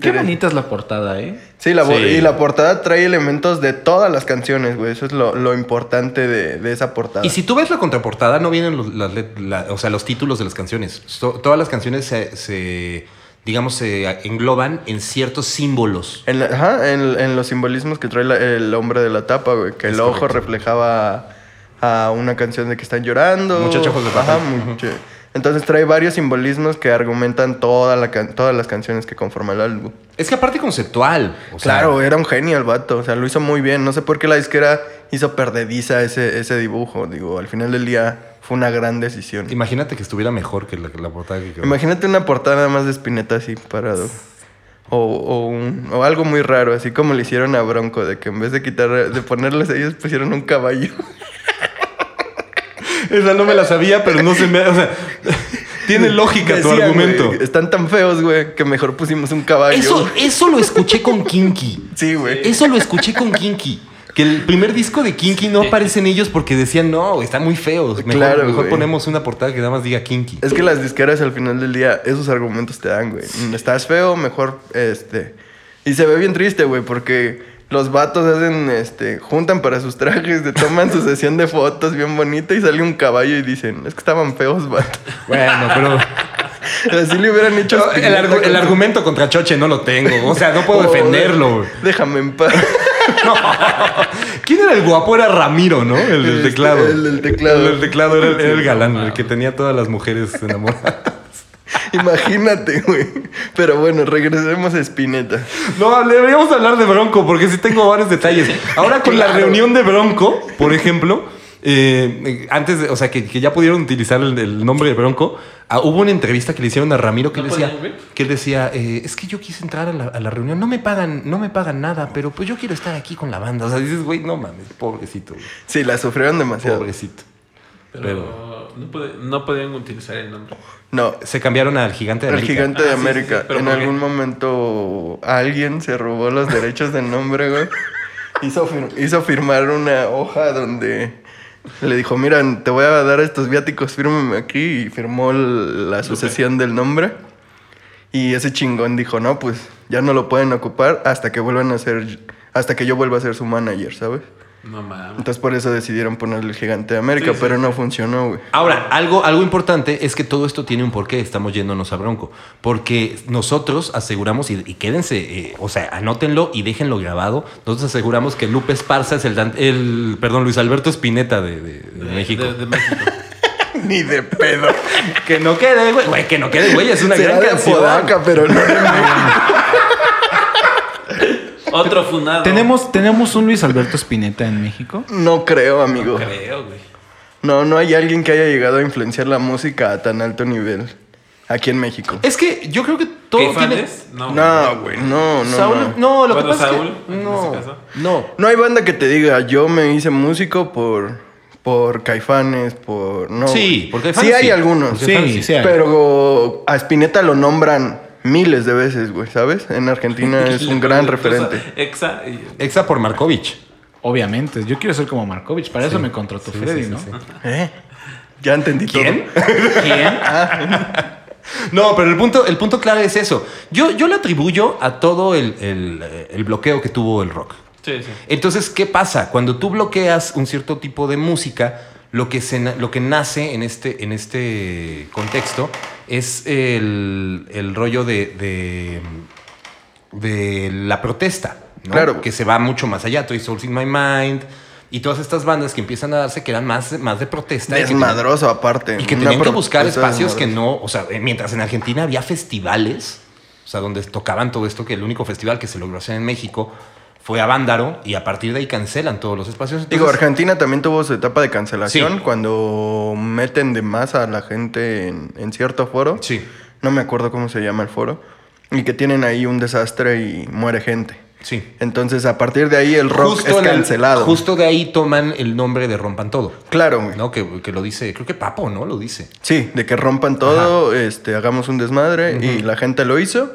[SPEAKER 2] Qué bonita es la portada, ¿eh?
[SPEAKER 3] Sí, la
[SPEAKER 1] Sí.
[SPEAKER 3] y la portada trae elementos de todas las canciones, güey. Eso es lo, lo importante de, de esa portada.
[SPEAKER 1] Y si tú ves la contraportada, no vienen los, let- la- o sea, los títulos de las canciones. So- todas las canciones se, se, digamos, se engloban en ciertos símbolos.
[SPEAKER 3] En, la- ajá, en, en los simbolismos que trae la- el hombre de la tapa, güey. Que
[SPEAKER 1] Es
[SPEAKER 3] el ojo reflejaba a una canción de que están llorando.
[SPEAKER 1] Muchacha ojos de.
[SPEAKER 3] Ajá, Entonces trae varios simbolismos que argumentan toda la can- todas las canciones que conforman el álbum.
[SPEAKER 1] Es que aparte conceptual. O sea,
[SPEAKER 3] claro, era un genio el vato. O sea, lo hizo muy bien. No sé por qué la disquera hizo perdediza ese, ese dibujo. Digo, al final del día fue una gran decisión.
[SPEAKER 1] Imagínate que estuviera mejor que la, la portada que quedó.
[SPEAKER 3] Imagínate una portada nada más de Spinetta así parado. O, o, un- o algo muy raro, así como le hicieron a Bronco, de que en vez de quitar, de ponerles ellos, pusieron un caballo.
[SPEAKER 1] Esa no me la sabía, pero no se me... O sea, tiene lógica tu
[SPEAKER 3] Decían,
[SPEAKER 1] argumento.
[SPEAKER 3] güey, están tan feos, güey, que mejor pusimos un caballo.
[SPEAKER 1] Eso, eso lo escuché con Kinky.
[SPEAKER 3] Sí, güey.
[SPEAKER 1] Eso lo escuché con Kinky. Que el primer disco de Kinky no aparecen ellos porque decían, no, están muy feos. Mejor,
[SPEAKER 3] Claro,
[SPEAKER 1] mejor ponemos una portada que nada más diga Kinky.
[SPEAKER 3] Es que las disqueras al final del día, esos argumentos te dan, güey. Estás feo, mejor, este... Y se ve bien triste, güey, porque los vatos hacen, este... Juntan para sus trajes, te toman su sesión de fotos bien bonita y sale un caballo y dicen, es que estaban feos, vato.
[SPEAKER 1] Bueno, pero
[SPEAKER 3] Así le hubieran hecho...
[SPEAKER 1] El, argu- el argumento contra Choche no lo tengo. O sea, no puedo
[SPEAKER 3] Joder,
[SPEAKER 1] defenderlo. güey.
[SPEAKER 3] Déjame en paz.
[SPEAKER 1] ¿Quién era el guapo? Era Ramiro, ¿no? El del
[SPEAKER 3] Este,
[SPEAKER 1] teclado.
[SPEAKER 3] el del teclado.
[SPEAKER 1] El del teclado era, era el galán, el que tenía todas las mujeres enamoradas.
[SPEAKER 3] Imagínate, güey. Pero bueno, regresemos a Spinetta.
[SPEAKER 1] No, deberíamos hablar de Bronco, porque sí tengo varios detalles. Ahora con la reunión de Bronco, por ejemplo, eh, eh, antes, de- o sea, que, que ya pudieron utilizar el, el nombre de Bronco, ah, hubo una entrevista que le hicieron a Ramiro que
[SPEAKER 4] ¿No
[SPEAKER 1] él decía, que él decía, eh, es que yo quise entrar a la, a la reunión, no me pagan, no me pagan nada, pero pues yo quiero estar aquí con la banda. O sea, dices, güey, no mames, pobrecito, güey,
[SPEAKER 3] Sí, la sufrieron demasiado.
[SPEAKER 1] pobrecito.
[SPEAKER 4] Pero,
[SPEAKER 1] Pero-
[SPEAKER 4] no, podían utilizar el nombre.
[SPEAKER 3] No,
[SPEAKER 1] Se cambiaron al gigante de
[SPEAKER 3] el
[SPEAKER 1] América.
[SPEAKER 3] gigante de
[SPEAKER 4] Ah, sí, sí,
[SPEAKER 3] América.
[SPEAKER 4] sí, pero
[SPEAKER 3] en algún momento alguien se robó los derechos del nombre, güey. Hizo, fir- hizo firmar una hoja donde le dijo, mira, te voy a dar estos viáticos, fírmame aquí. Y firmó la sucesión del nombre. Y ese chingón dijo, no, pues ya no lo pueden ocupar hasta que vuelvan a ser, hasta que yo vuelva a ser su manager, ¿sabes?
[SPEAKER 4] No mames.
[SPEAKER 3] Entonces por eso decidieron ponerle el gigante de América,
[SPEAKER 4] Sí, sí,
[SPEAKER 3] pero
[SPEAKER 4] sí.
[SPEAKER 3] no funcionó, güey.
[SPEAKER 1] Ahora, algo, algo importante es que todo esto tiene un porqué, estamos yéndonos a Bronco, porque nosotros aseguramos, y, y quédense, eh, o sea, anótenlo y déjenlo grabado, nosotros aseguramos que Lupe Esparza es el, Dan- el perdón, Luis Alberto Espineta de, de- de México.
[SPEAKER 4] De, de México.
[SPEAKER 3] Ni de pedo.
[SPEAKER 1] Que no quede, güey, güey, que no quede, güey, es una
[SPEAKER 3] Será
[SPEAKER 1] gran
[SPEAKER 3] de
[SPEAKER 1] canción.
[SPEAKER 3] Apodaca, pero no de.
[SPEAKER 4] Otro funado.
[SPEAKER 2] ¿Tenemos, ¿Tenemos un Luis Alberto Spinetta en México?
[SPEAKER 3] No creo, amigo.
[SPEAKER 4] Creo, güey.
[SPEAKER 3] No, no hay alguien que haya llegado a influenciar la música a tan alto nivel aquí en México.
[SPEAKER 1] Es que yo creo que todo
[SPEAKER 4] ¿Qué
[SPEAKER 1] tiene...
[SPEAKER 4] No,
[SPEAKER 3] No, güey, no, no.
[SPEAKER 1] Saúl,
[SPEAKER 3] no.
[SPEAKER 1] no, lo que pasa
[SPEAKER 4] Saúl,
[SPEAKER 1] es que... No,
[SPEAKER 4] caso.
[SPEAKER 1] no.
[SPEAKER 3] No hay banda que te diga, yo me hice músico por, por Caifanes, por... No,
[SPEAKER 1] Sí, por Caifanes
[SPEAKER 3] Sí hay
[SPEAKER 1] sí.
[SPEAKER 3] algunos.
[SPEAKER 2] Sí, sí hay.
[SPEAKER 3] Pero a Spinetta lo nombran miles de veces, güey, ¿sabes? En Argentina es un gran referente.
[SPEAKER 4] Exa.
[SPEAKER 1] Exa por Markovich.
[SPEAKER 2] Obviamente, yo quiero ser como Markovich, para eso me contrató
[SPEAKER 1] Sí,
[SPEAKER 2] Freddy,
[SPEAKER 1] sí,
[SPEAKER 2] ¿no?
[SPEAKER 1] sí, sí.
[SPEAKER 3] ¿Eh? Ya entendí
[SPEAKER 1] ¿Quién?
[SPEAKER 3] todo.
[SPEAKER 2] ¿Quién?
[SPEAKER 1] No, pero el punto, el punto clave es eso. Yo, yo le atribuyo a todo el, el, eh, el bloqueo que tuvo el rock.
[SPEAKER 4] Sí, sí.
[SPEAKER 1] Entonces, ¿qué pasa? Cuando tú bloqueas un cierto tipo de música, lo que, se, na- lo que nace en este, en este contexto es el, el rollo de, de, de la protesta, ¿no?
[SPEAKER 3] Claro.
[SPEAKER 1] Que se va mucho más allá. Toy Souls in My Mind y todas estas bandas que empiezan a darse que eran más, más de protesta. y que
[SPEAKER 3] Desmadroso aparte.
[SPEAKER 1] y que tenían que buscar espacios que no, o sea, eh, mientras en Argentina había festivales, o sea, donde tocaban todo esto, que el único festival que se logró hacer en México fue a Vándaro y a partir de ahí cancelan todos los espacios.
[SPEAKER 3] Digo, Argentina también tuvo su etapa de cancelación
[SPEAKER 1] Sí.
[SPEAKER 3] cuando meten de más a la gente en, en cierto foro.
[SPEAKER 1] Sí,
[SPEAKER 3] No me acuerdo cómo se llama el foro. Y que tienen ahí un desastre y muere gente.
[SPEAKER 1] sí.
[SPEAKER 3] Entonces, a partir de ahí el rock es
[SPEAKER 1] en el-
[SPEAKER 3] cancelado.
[SPEAKER 1] justo de ahí toman el nombre de Rompan Todo,
[SPEAKER 3] Claro, güey.
[SPEAKER 1] ¿no? Que, que lo dice, creo que Papo, ¿no? Lo dice.
[SPEAKER 3] Sí, de que rompan todo, este, hagamos un desmadre y la gente lo hizo.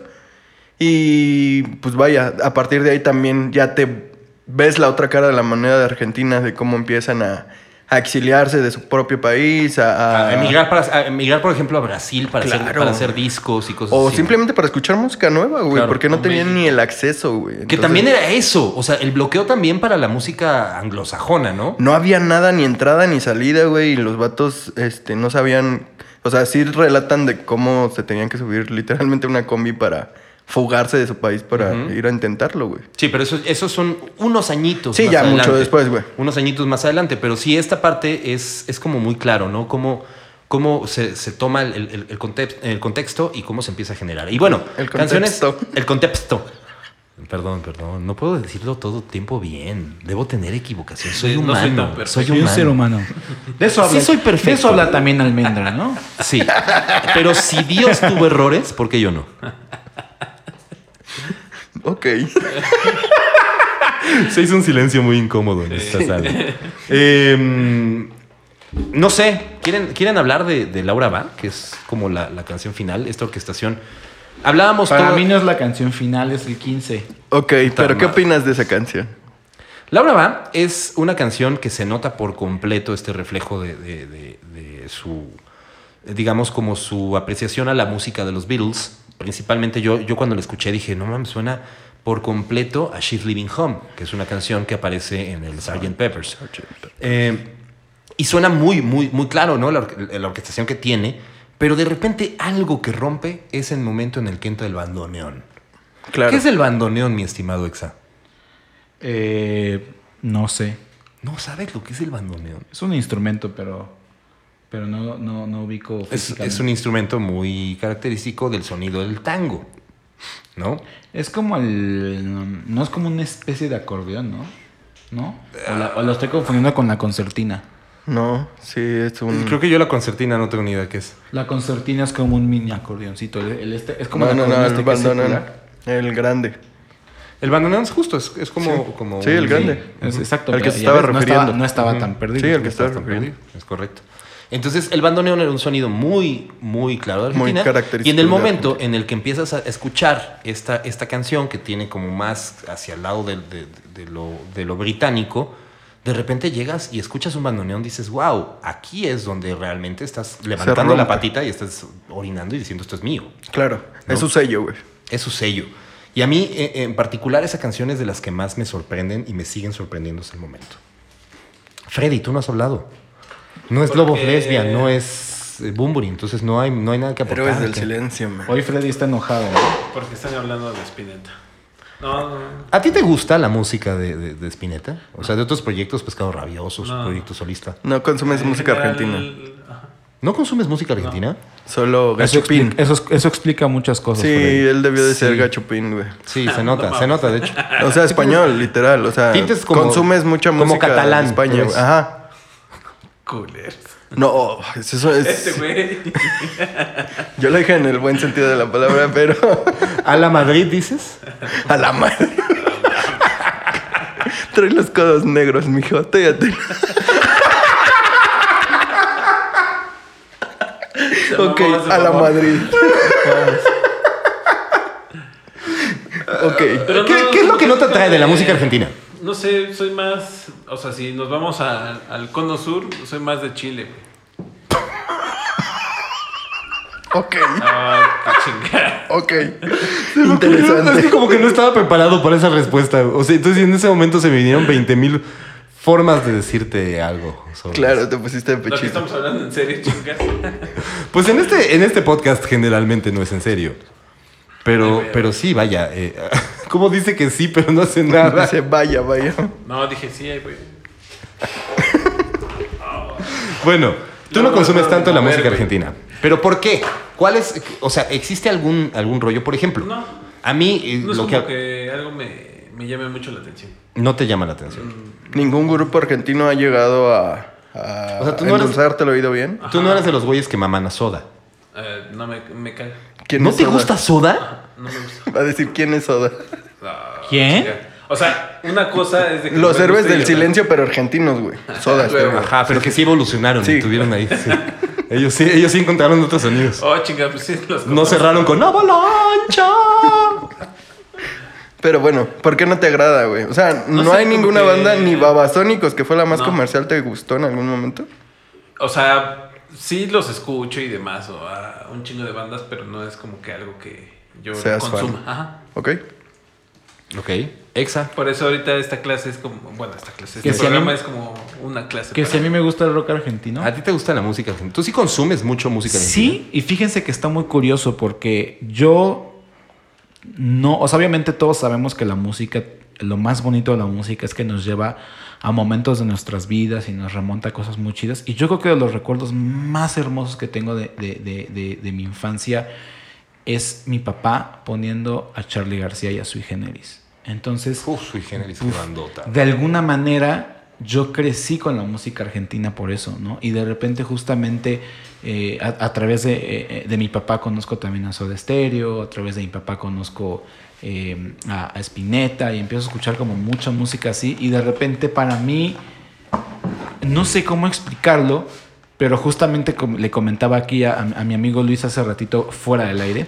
[SPEAKER 3] Y pues vaya, a partir de ahí también ya te ves la otra cara de la moneda de Argentina, de cómo empiezan a, a exiliarse de su propio país, a,
[SPEAKER 1] A emigrar, para, a emigrar, por ejemplo, a Brasil para, hacer,
[SPEAKER 3] Claro.
[SPEAKER 1] para hacer discos y cosas
[SPEAKER 3] O
[SPEAKER 1] así.
[SPEAKER 3] simplemente para escuchar música nueva, güey,
[SPEAKER 1] Claro,
[SPEAKER 3] porque no
[SPEAKER 4] o
[SPEAKER 3] tenían
[SPEAKER 4] México.
[SPEAKER 3] ni el acceso, güey.
[SPEAKER 1] Que también era eso, o sea, el bloqueo también para la música anglosajona, ¿no?
[SPEAKER 3] No había nada, ni entrada ni salida, güey, y los vatos este, no sabían... O sea, sí relatan de cómo se tenían que subir literalmente una combi para fugarse de su país para ir a intentarlo, güey.
[SPEAKER 1] Sí, pero eso, esos son unos añitos.
[SPEAKER 3] Sí,
[SPEAKER 1] más
[SPEAKER 3] ya mucho después, güey.
[SPEAKER 1] Unos añitos más adelante. Pero sí, esta parte es, es como muy claro, ¿no? Cómo, cómo se, se toma el, el- el context- el contexto y cómo se empieza a generar. Y bueno,
[SPEAKER 3] El
[SPEAKER 1] canciones.
[SPEAKER 3] contexto.
[SPEAKER 1] El contexto. Perdón, perdón. No puedo decirlo todo tiempo bien. Debo tener equivocación. Soy
[SPEAKER 4] Sí, no soy
[SPEAKER 1] humano. soy
[SPEAKER 2] Soy un ser humano. De eso
[SPEAKER 1] Sí
[SPEAKER 2] habla,
[SPEAKER 1] soy perfecto.
[SPEAKER 2] De eso habla también Almendra, ¿no?
[SPEAKER 1] Sí. Pero si Dios tuvo errores, ¿por qué yo no?
[SPEAKER 3] Ok.
[SPEAKER 1] Se hizo un silencio muy incómodo en esta sala. Eh, no sé, ¿quieren, ¿quieren hablar de, de Laura Va? Que es como la, la canción final, esta orquestación. Hablábamos
[SPEAKER 2] Para
[SPEAKER 1] todo-
[SPEAKER 2] mí no es la canción final, es el 15.
[SPEAKER 3] Ok, pero ¿qué
[SPEAKER 1] madre.
[SPEAKER 3] opinas de esa canción?
[SPEAKER 1] Laura Va es una canción que se nota por completo este reflejo de, de- de- de su, digamos, como su apreciación a la música de los Beatles. Principalmente yo, yo cuando la escuché dije, no mames, suena por completo a She's Living Home, que es una canción que aparece en el Sgt. Peppers. Eh, y suena muy, muy, muy claro, ¿no? La, or- la orquestación que tiene, pero de repente algo que rompe es el momento en el que entra el bandoneón.
[SPEAKER 3] Claro.
[SPEAKER 1] ¿Qué es el bandoneón, mi estimado Exa?
[SPEAKER 2] Eh, no sé.
[SPEAKER 1] No sabes lo que es el bandoneón.
[SPEAKER 2] Es un instrumento, pero, pero no, no, no ubico
[SPEAKER 1] Es, es un instrumento muy característico del sonido del tango, ¿no?
[SPEAKER 2] Es como el... No es como una especie de acordeón, ¿no? ¿No? O, la- o lo estoy confundiendo con la concertina.
[SPEAKER 3] No, sí, es un...
[SPEAKER 1] Creo que yo la concertina no tengo ni idea qué es.
[SPEAKER 2] La concertina es como un mini acordeoncito. El, el este, es como
[SPEAKER 3] no,
[SPEAKER 2] el
[SPEAKER 3] no, no, el
[SPEAKER 2] este es
[SPEAKER 3] bandoneón. El grande.
[SPEAKER 1] El bandoneón es justo, es, es como, como
[SPEAKER 3] Sí, el grande.
[SPEAKER 2] Es exacto.
[SPEAKER 3] Al que se estaba
[SPEAKER 2] ves, no
[SPEAKER 3] refiriendo.
[SPEAKER 2] No estaba, tan perdido.
[SPEAKER 3] Sí, el que estaba
[SPEAKER 1] tan
[SPEAKER 3] refiriendo.
[SPEAKER 1] perdido, Es correcto. Entonces, el bandoneón era un sonido muy, muy claro de
[SPEAKER 3] Muy
[SPEAKER 1] Argentina.
[SPEAKER 3] característico
[SPEAKER 1] Y en el momento en el que empiezas a escuchar esta, esta canción que tiene como más hacia el lado de, de lo, de lo británico, de repente llegas y escuchas un bandoneón, dices, wow, aquí es donde realmente estás levantando la patita y estás orinando y diciendo, esto es mío.
[SPEAKER 3] Claro,
[SPEAKER 1] ¿No?
[SPEAKER 3] es su sello, güey.
[SPEAKER 1] Es su sello. Y a mí, eh, en particular, esa canción es de las que más me sorprenden y me siguen sorprendiendo hasta el momento. Freddy, tú no has hablado. No es Lobo
[SPEAKER 4] Porque-
[SPEAKER 1] Lesbia, no es eh, Bumburi, entonces no hay, no hay nada que aportar.
[SPEAKER 3] Héroes del silencio, man.
[SPEAKER 2] Hoy Freddy está enojado. ¿no?
[SPEAKER 4] Porque están hablando de Spinetta. No, no.
[SPEAKER 1] ¿A ti te gusta la música de, de, de Spinetta? O sea, de otros proyectos, Pescado Rabioso, su
[SPEAKER 4] No.
[SPEAKER 1] proyecto solista.
[SPEAKER 3] No consumes
[SPEAKER 4] En
[SPEAKER 3] música
[SPEAKER 4] general,
[SPEAKER 3] argentina.
[SPEAKER 4] ajá.
[SPEAKER 1] ¿No consumes música argentina?
[SPEAKER 3] Solo
[SPEAKER 2] Eso
[SPEAKER 3] Gachupín.
[SPEAKER 2] explica, eso, eso explica muchas cosas.
[SPEAKER 3] Sí, él debió de ser
[SPEAKER 1] Sí.
[SPEAKER 3] Gachupín, güey.
[SPEAKER 1] Sí, se
[SPEAKER 4] No
[SPEAKER 1] nota, se nota, de hecho.
[SPEAKER 3] O sea, español, literal. O sea,
[SPEAKER 1] como-
[SPEAKER 3] consumes mucha
[SPEAKER 1] como
[SPEAKER 3] música
[SPEAKER 1] catalán,
[SPEAKER 3] España,
[SPEAKER 1] pues.
[SPEAKER 3] güey. Ajá. No, es eso es.
[SPEAKER 4] Este güey.
[SPEAKER 3] Yo lo dije en el buen sentido de la palabra, pero
[SPEAKER 1] ¿A la Madrid dices?
[SPEAKER 3] a la madre. Trae los codos negros, mijo. Téate. ok, a la. Madrid. Ok.
[SPEAKER 4] Pero
[SPEAKER 1] ¿Qué,
[SPEAKER 4] no-
[SPEAKER 1] qué es lo que no te atrae de la música argentina?
[SPEAKER 4] No sé, soy más. O sea, si nos vamos a- al cono sur, soy más de Chile, güey.
[SPEAKER 3] Ok.
[SPEAKER 4] Ah, qué chingada.
[SPEAKER 3] Ok.
[SPEAKER 1] Es
[SPEAKER 3] Interesante.
[SPEAKER 1] que como que no estaba preparado para esa respuesta. O sea, entonces en ese momento se me vinieron 20 mil formas de decirte algo. sobre
[SPEAKER 3] Claro,
[SPEAKER 1] eso.
[SPEAKER 3] te pusiste de
[SPEAKER 4] Lo que
[SPEAKER 3] pechito.
[SPEAKER 4] estamos hablando en serio, chingas.
[SPEAKER 1] Pues en este, en este podcast generalmente no es en serio. Pero, pero sí, vaya. Eh, como dice que sí, pero no hace nada.
[SPEAKER 3] Dice, vaya, vaya.
[SPEAKER 4] No, dije sí, ahí voy.
[SPEAKER 1] Bueno, tú no
[SPEAKER 4] no
[SPEAKER 1] consumes
[SPEAKER 4] me
[SPEAKER 1] tanto la
[SPEAKER 4] ver,
[SPEAKER 1] música
[SPEAKER 4] güey.
[SPEAKER 1] argentina. ¿Pero por qué? ¿Cuál es? O sea, ¿existe algún, algún rollo? Por ejemplo,
[SPEAKER 4] No.
[SPEAKER 1] a mí eh,
[SPEAKER 4] No es
[SPEAKER 1] lo
[SPEAKER 4] como
[SPEAKER 1] que,
[SPEAKER 4] que... algo me, me llame mucho la atención.
[SPEAKER 1] no te llama la atención.
[SPEAKER 3] Ningún grupo argentino ha llegado a, a
[SPEAKER 1] O sea, tú no eres-
[SPEAKER 3] endulzarte el oído bien.
[SPEAKER 1] Tú no eres de los güeyes que maman a soda.
[SPEAKER 4] Eh, no me, me cae.
[SPEAKER 3] ¿Quién
[SPEAKER 1] ¿No te
[SPEAKER 3] Soda?
[SPEAKER 1] gusta soda?
[SPEAKER 4] No me gusta.
[SPEAKER 3] Va a decir quién es Soda.
[SPEAKER 2] ¿Quién?
[SPEAKER 4] O sea, una cosa es de que.
[SPEAKER 3] Los héroes del silencio, pero argentinos, güey. Soda.
[SPEAKER 4] Güey,
[SPEAKER 3] Stereo.
[SPEAKER 1] Ajá, pero que sí evolucionaron
[SPEAKER 3] Sí.
[SPEAKER 1] y tuvieron ahí. sí. Ellos sí, ellos sí encontraron otros sonidos.
[SPEAKER 4] Oh, chinga, pues sí, los
[SPEAKER 1] No cerraron con avalancha.
[SPEAKER 3] Pero bueno, ¿por qué no te agrada, güey? O sea, no,
[SPEAKER 4] No sé,
[SPEAKER 3] hay
[SPEAKER 4] como
[SPEAKER 3] ninguna
[SPEAKER 4] que-
[SPEAKER 3] banda, ni Babasónicos, que fue la más
[SPEAKER 4] No.
[SPEAKER 3] comercial, ¿te gustó en algún momento?
[SPEAKER 4] O sea, sí los escucho y demás, o a un chingo de bandas, pero no es como que algo que yo
[SPEAKER 3] Seas
[SPEAKER 4] consuma.
[SPEAKER 3] fan.
[SPEAKER 4] Ajá.
[SPEAKER 3] ¿Ok?
[SPEAKER 1] Ok, exa.
[SPEAKER 4] Por eso ahorita esta clase es como, bueno, esta clase,
[SPEAKER 2] Que
[SPEAKER 4] este
[SPEAKER 2] si mí-
[SPEAKER 4] programa es como una clase.
[SPEAKER 2] Que
[SPEAKER 4] para-
[SPEAKER 2] si a mí me gusta el rock argentino.
[SPEAKER 1] ¿A ti te gusta la música argentina? ¿Tú sí consumes mucho música argentina?
[SPEAKER 2] Sí, y fíjense que está muy curioso porque yo no, o sea, obviamente todos sabemos que la música, lo más bonito de la música es que nos lleva a momentos de nuestras vidas y nos remonta a cosas muy chidas. Y yo creo que de los recuerdos más hermosos que tengo de, de- de- de- de mi infancia es mi papá poniendo a Charlie García y a Sui Generis. Entonces,
[SPEAKER 1] Uf, sui generis, bandota.
[SPEAKER 2] de alguna manera yo crecí con la música argentina por eso, ¿no? Y de repente justamente eh, a, a través de, eh, de mi papá conozco también a Soda Stereo, a través de mi papá conozco eh, a, a Spinetta y empiezo a escuchar como mucha música así y de repente para mí, no sé cómo explicarlo, pero justamente le comentaba aquí a, a mi amigo Luis hace ratito fuera del aire,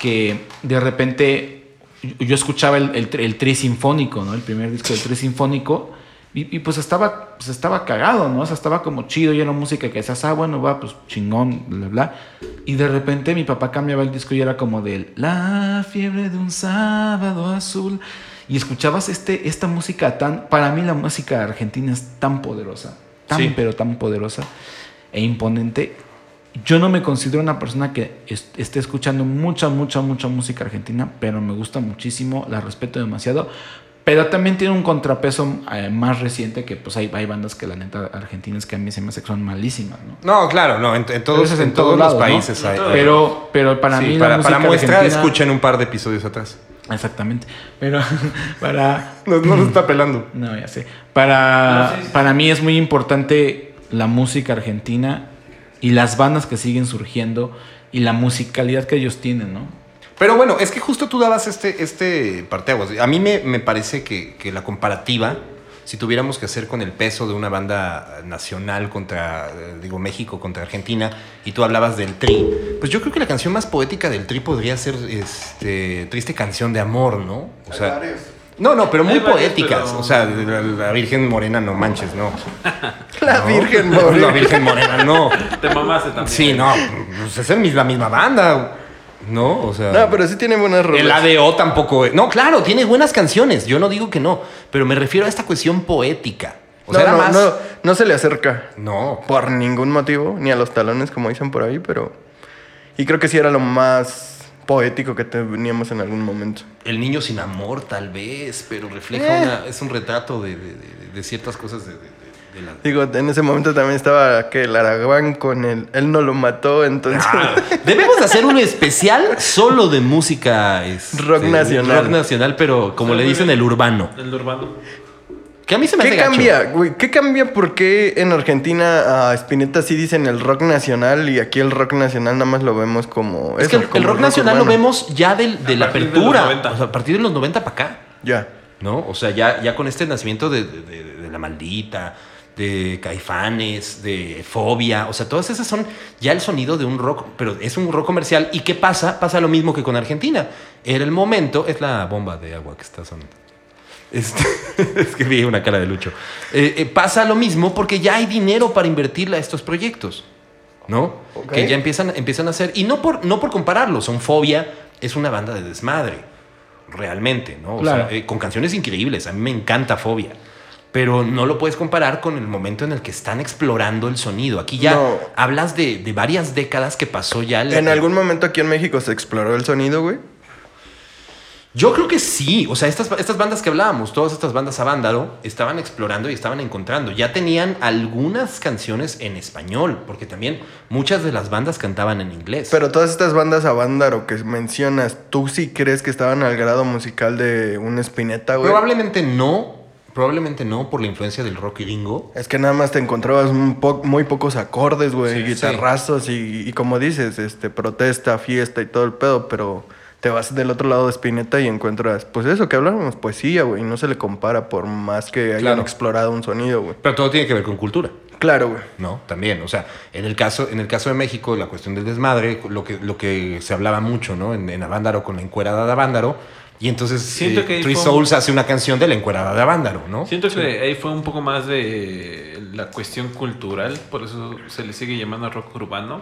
[SPEAKER 2] que de repente yo- escuchaba el, el, el tri sinfónico, ¿no? El primer disco del tri sinfónico. Y, y, pues estaba, pues estaba cagado, ¿no? O sea, estaba como chido y era música que decías, ah, bueno, va, pues chingón, bla, bla. Y de repente mi papá cambiaba el disco y era como del La fiebre de un sábado azul. Y escuchabas este, esta música tan, para mí la música argentina es tan poderosa, tan
[SPEAKER 1] Sí.
[SPEAKER 2] pero tan poderosa e imponente. Yo no me considero una persona que es- esté escuchando mucha, mucha, mucha música argentina, pero me gusta muchísimo, la respeto demasiado. Pero también tiene un contrapeso eh, más reciente que pues hay, hay bandas que la neta argentinas que a mí se me hace que son malísimas, ¿no?
[SPEAKER 1] No, claro, no. En, en todos,
[SPEAKER 2] Pero eso es
[SPEAKER 1] en
[SPEAKER 2] en
[SPEAKER 1] todos
[SPEAKER 2] todos
[SPEAKER 1] los países hay. hay-
[SPEAKER 2] Pero, pero para
[SPEAKER 1] Sí,
[SPEAKER 2] mí
[SPEAKER 1] para,
[SPEAKER 2] la música
[SPEAKER 1] para muestra,
[SPEAKER 2] argentina-
[SPEAKER 1] escuchen un par de episodios atrás.
[SPEAKER 2] Exactamente. Pero para...
[SPEAKER 1] No, no nos está pelando.
[SPEAKER 2] No, ya sé. Para,
[SPEAKER 4] No, sí, sí.
[SPEAKER 2] para mí es muy importante la música argentina y las bandas que siguen surgiendo y la musicalidad que ellos tienen, ¿no?
[SPEAKER 1] Pero bueno, es que justo tú dabas este, este parteaguas. A mí me, me parece que, que la comparativa, si tuviéramos que hacer con el peso de una banda nacional contra, eh, digo, México contra Argentina, y tú hablabas del Tri, pues yo creo que la canción más poética del Tri podría ser este, Triste Canción de Amor, ¿no? O sea, no, no, pero muy poéticas.
[SPEAKER 4] pero-
[SPEAKER 1] O sea, la, la Virgen Morena, no manches, no.
[SPEAKER 3] La
[SPEAKER 1] No.
[SPEAKER 3] Virgen
[SPEAKER 1] La
[SPEAKER 3] Morena.
[SPEAKER 1] Virgen Morena, no.
[SPEAKER 4] Te mamaste también.
[SPEAKER 1] Sí, no, pues es el la misma banda, ¿no? O sea...
[SPEAKER 3] No, pero sí tiene buenas rolas.
[SPEAKER 1] El ADO tampoco. es- No, claro, tiene buenas canciones. Yo no digo que no. Pero me refiero a esta cuestión poética. O
[SPEAKER 3] no,
[SPEAKER 1] sea,
[SPEAKER 3] no,
[SPEAKER 1] más.
[SPEAKER 3] no, no se le acerca.
[SPEAKER 1] No.
[SPEAKER 3] Por ningún motivo, ni a los talones, como dicen por ahí, pero. Y creo que sí era lo más poético que teníamos en algún momento.
[SPEAKER 1] El niño sin amor, tal vez, pero refleja
[SPEAKER 3] Eh.
[SPEAKER 1] una. Es un retrato de, de- de- de ciertas cosas de, de- de- de la.
[SPEAKER 3] Digo, en ese momento también estaba que el Aragán con el. Él no lo mató, entonces.
[SPEAKER 1] Ah, debemos de hacer un especial solo de música este,
[SPEAKER 3] Rock nacional.
[SPEAKER 1] Rock nacional, pero como le dicen, el urbano.
[SPEAKER 4] El urbano.
[SPEAKER 1] Que a mí se me
[SPEAKER 3] ¿Qué
[SPEAKER 1] hace
[SPEAKER 3] cambia, güey? ¿Qué cambia? ¿Por qué en Argentina a Spinetta sí dicen el rock nacional y aquí el rock nacional nada más lo vemos como.
[SPEAKER 1] Es
[SPEAKER 3] eso,
[SPEAKER 1] que el,
[SPEAKER 3] como
[SPEAKER 1] el rock nacional lo vemos ya del- de,
[SPEAKER 4] A
[SPEAKER 1] la
[SPEAKER 4] de
[SPEAKER 1] apertura.
[SPEAKER 4] 90.
[SPEAKER 1] O sea, a partir de los 90 para acá.
[SPEAKER 3] Ya.
[SPEAKER 1] ¿no? O sea, ya, ya con este nacimiento de, de- de- de la maldita, de Caifanes, de Fobia, o sea, todas esas son ya el sonido de un rock, pero es un rock comercial. ¿Y qué pasa? Pasa lo mismo que con Argentina. Era el momento, es la bomba de agua que está sonando. Este, es que vi una cara de Lucho. Eh, eh, pasa lo mismo porque ya hay dinero para invertirle a estos proyectos, ¿no? Que ya empiezan, empiezan a hacer, y no por, no por compararlo, son Fobia, es una banda de desmadre, realmente, ¿no? O
[SPEAKER 2] Claro.
[SPEAKER 1] sea, eh, con canciones increíbles, a mí me encanta Fobia. Pero no lo puedes comparar con el momento en el que están explorando el sonido. Aquí ya
[SPEAKER 3] No.
[SPEAKER 1] hablas de, de varias décadas que pasó ya. el-
[SPEAKER 3] En algún momento aquí en México se exploró el sonido, güey.
[SPEAKER 1] Yo creo que sí. O sea, estas, estas bandas que hablábamos, todas estas bandas a vándalo, estaban explorando y estaban encontrando. Ya tenían algunas canciones en español, porque también muchas de las bandas cantaban en inglés.
[SPEAKER 3] Pero todas estas bandas a vándaro que mencionas, ¿tú sí crees que estaban al grado musical de un Spinetta, güey?
[SPEAKER 1] probablemente no. Probablemente no por la influencia del rock gringo.
[SPEAKER 3] Es que nada más te encontrabas un po- muy pocos acordes, güey,
[SPEAKER 4] Sí,
[SPEAKER 3] guitarrazos y, y como dices, este, protesta, fiesta y todo el pedo, pero te vas del otro lado de Spinetta y encuentras, pues eso que hablábamos, poesía, güey, no se le compara por más que hayan
[SPEAKER 1] Claro.
[SPEAKER 3] explorado un sonido, güey.
[SPEAKER 1] Pero todo tiene que ver con cultura.
[SPEAKER 3] Claro, güey.
[SPEAKER 1] ¿no? También, o sea, en el caso, en el caso de México, la cuestión del desmadre, lo que, lo que se hablaba mucho, ¿no? En, en Avándaro con la encuerada de Avándaro. Y entonces
[SPEAKER 4] Siento
[SPEAKER 1] eh,
[SPEAKER 4] que
[SPEAKER 1] Three
[SPEAKER 4] fue-
[SPEAKER 1] Souls hace una canción de la encuerada de Avándaro, ¿no?
[SPEAKER 4] Siento que ahí fue un poco más de la cuestión cultural, por eso se le sigue llamando rock urbano,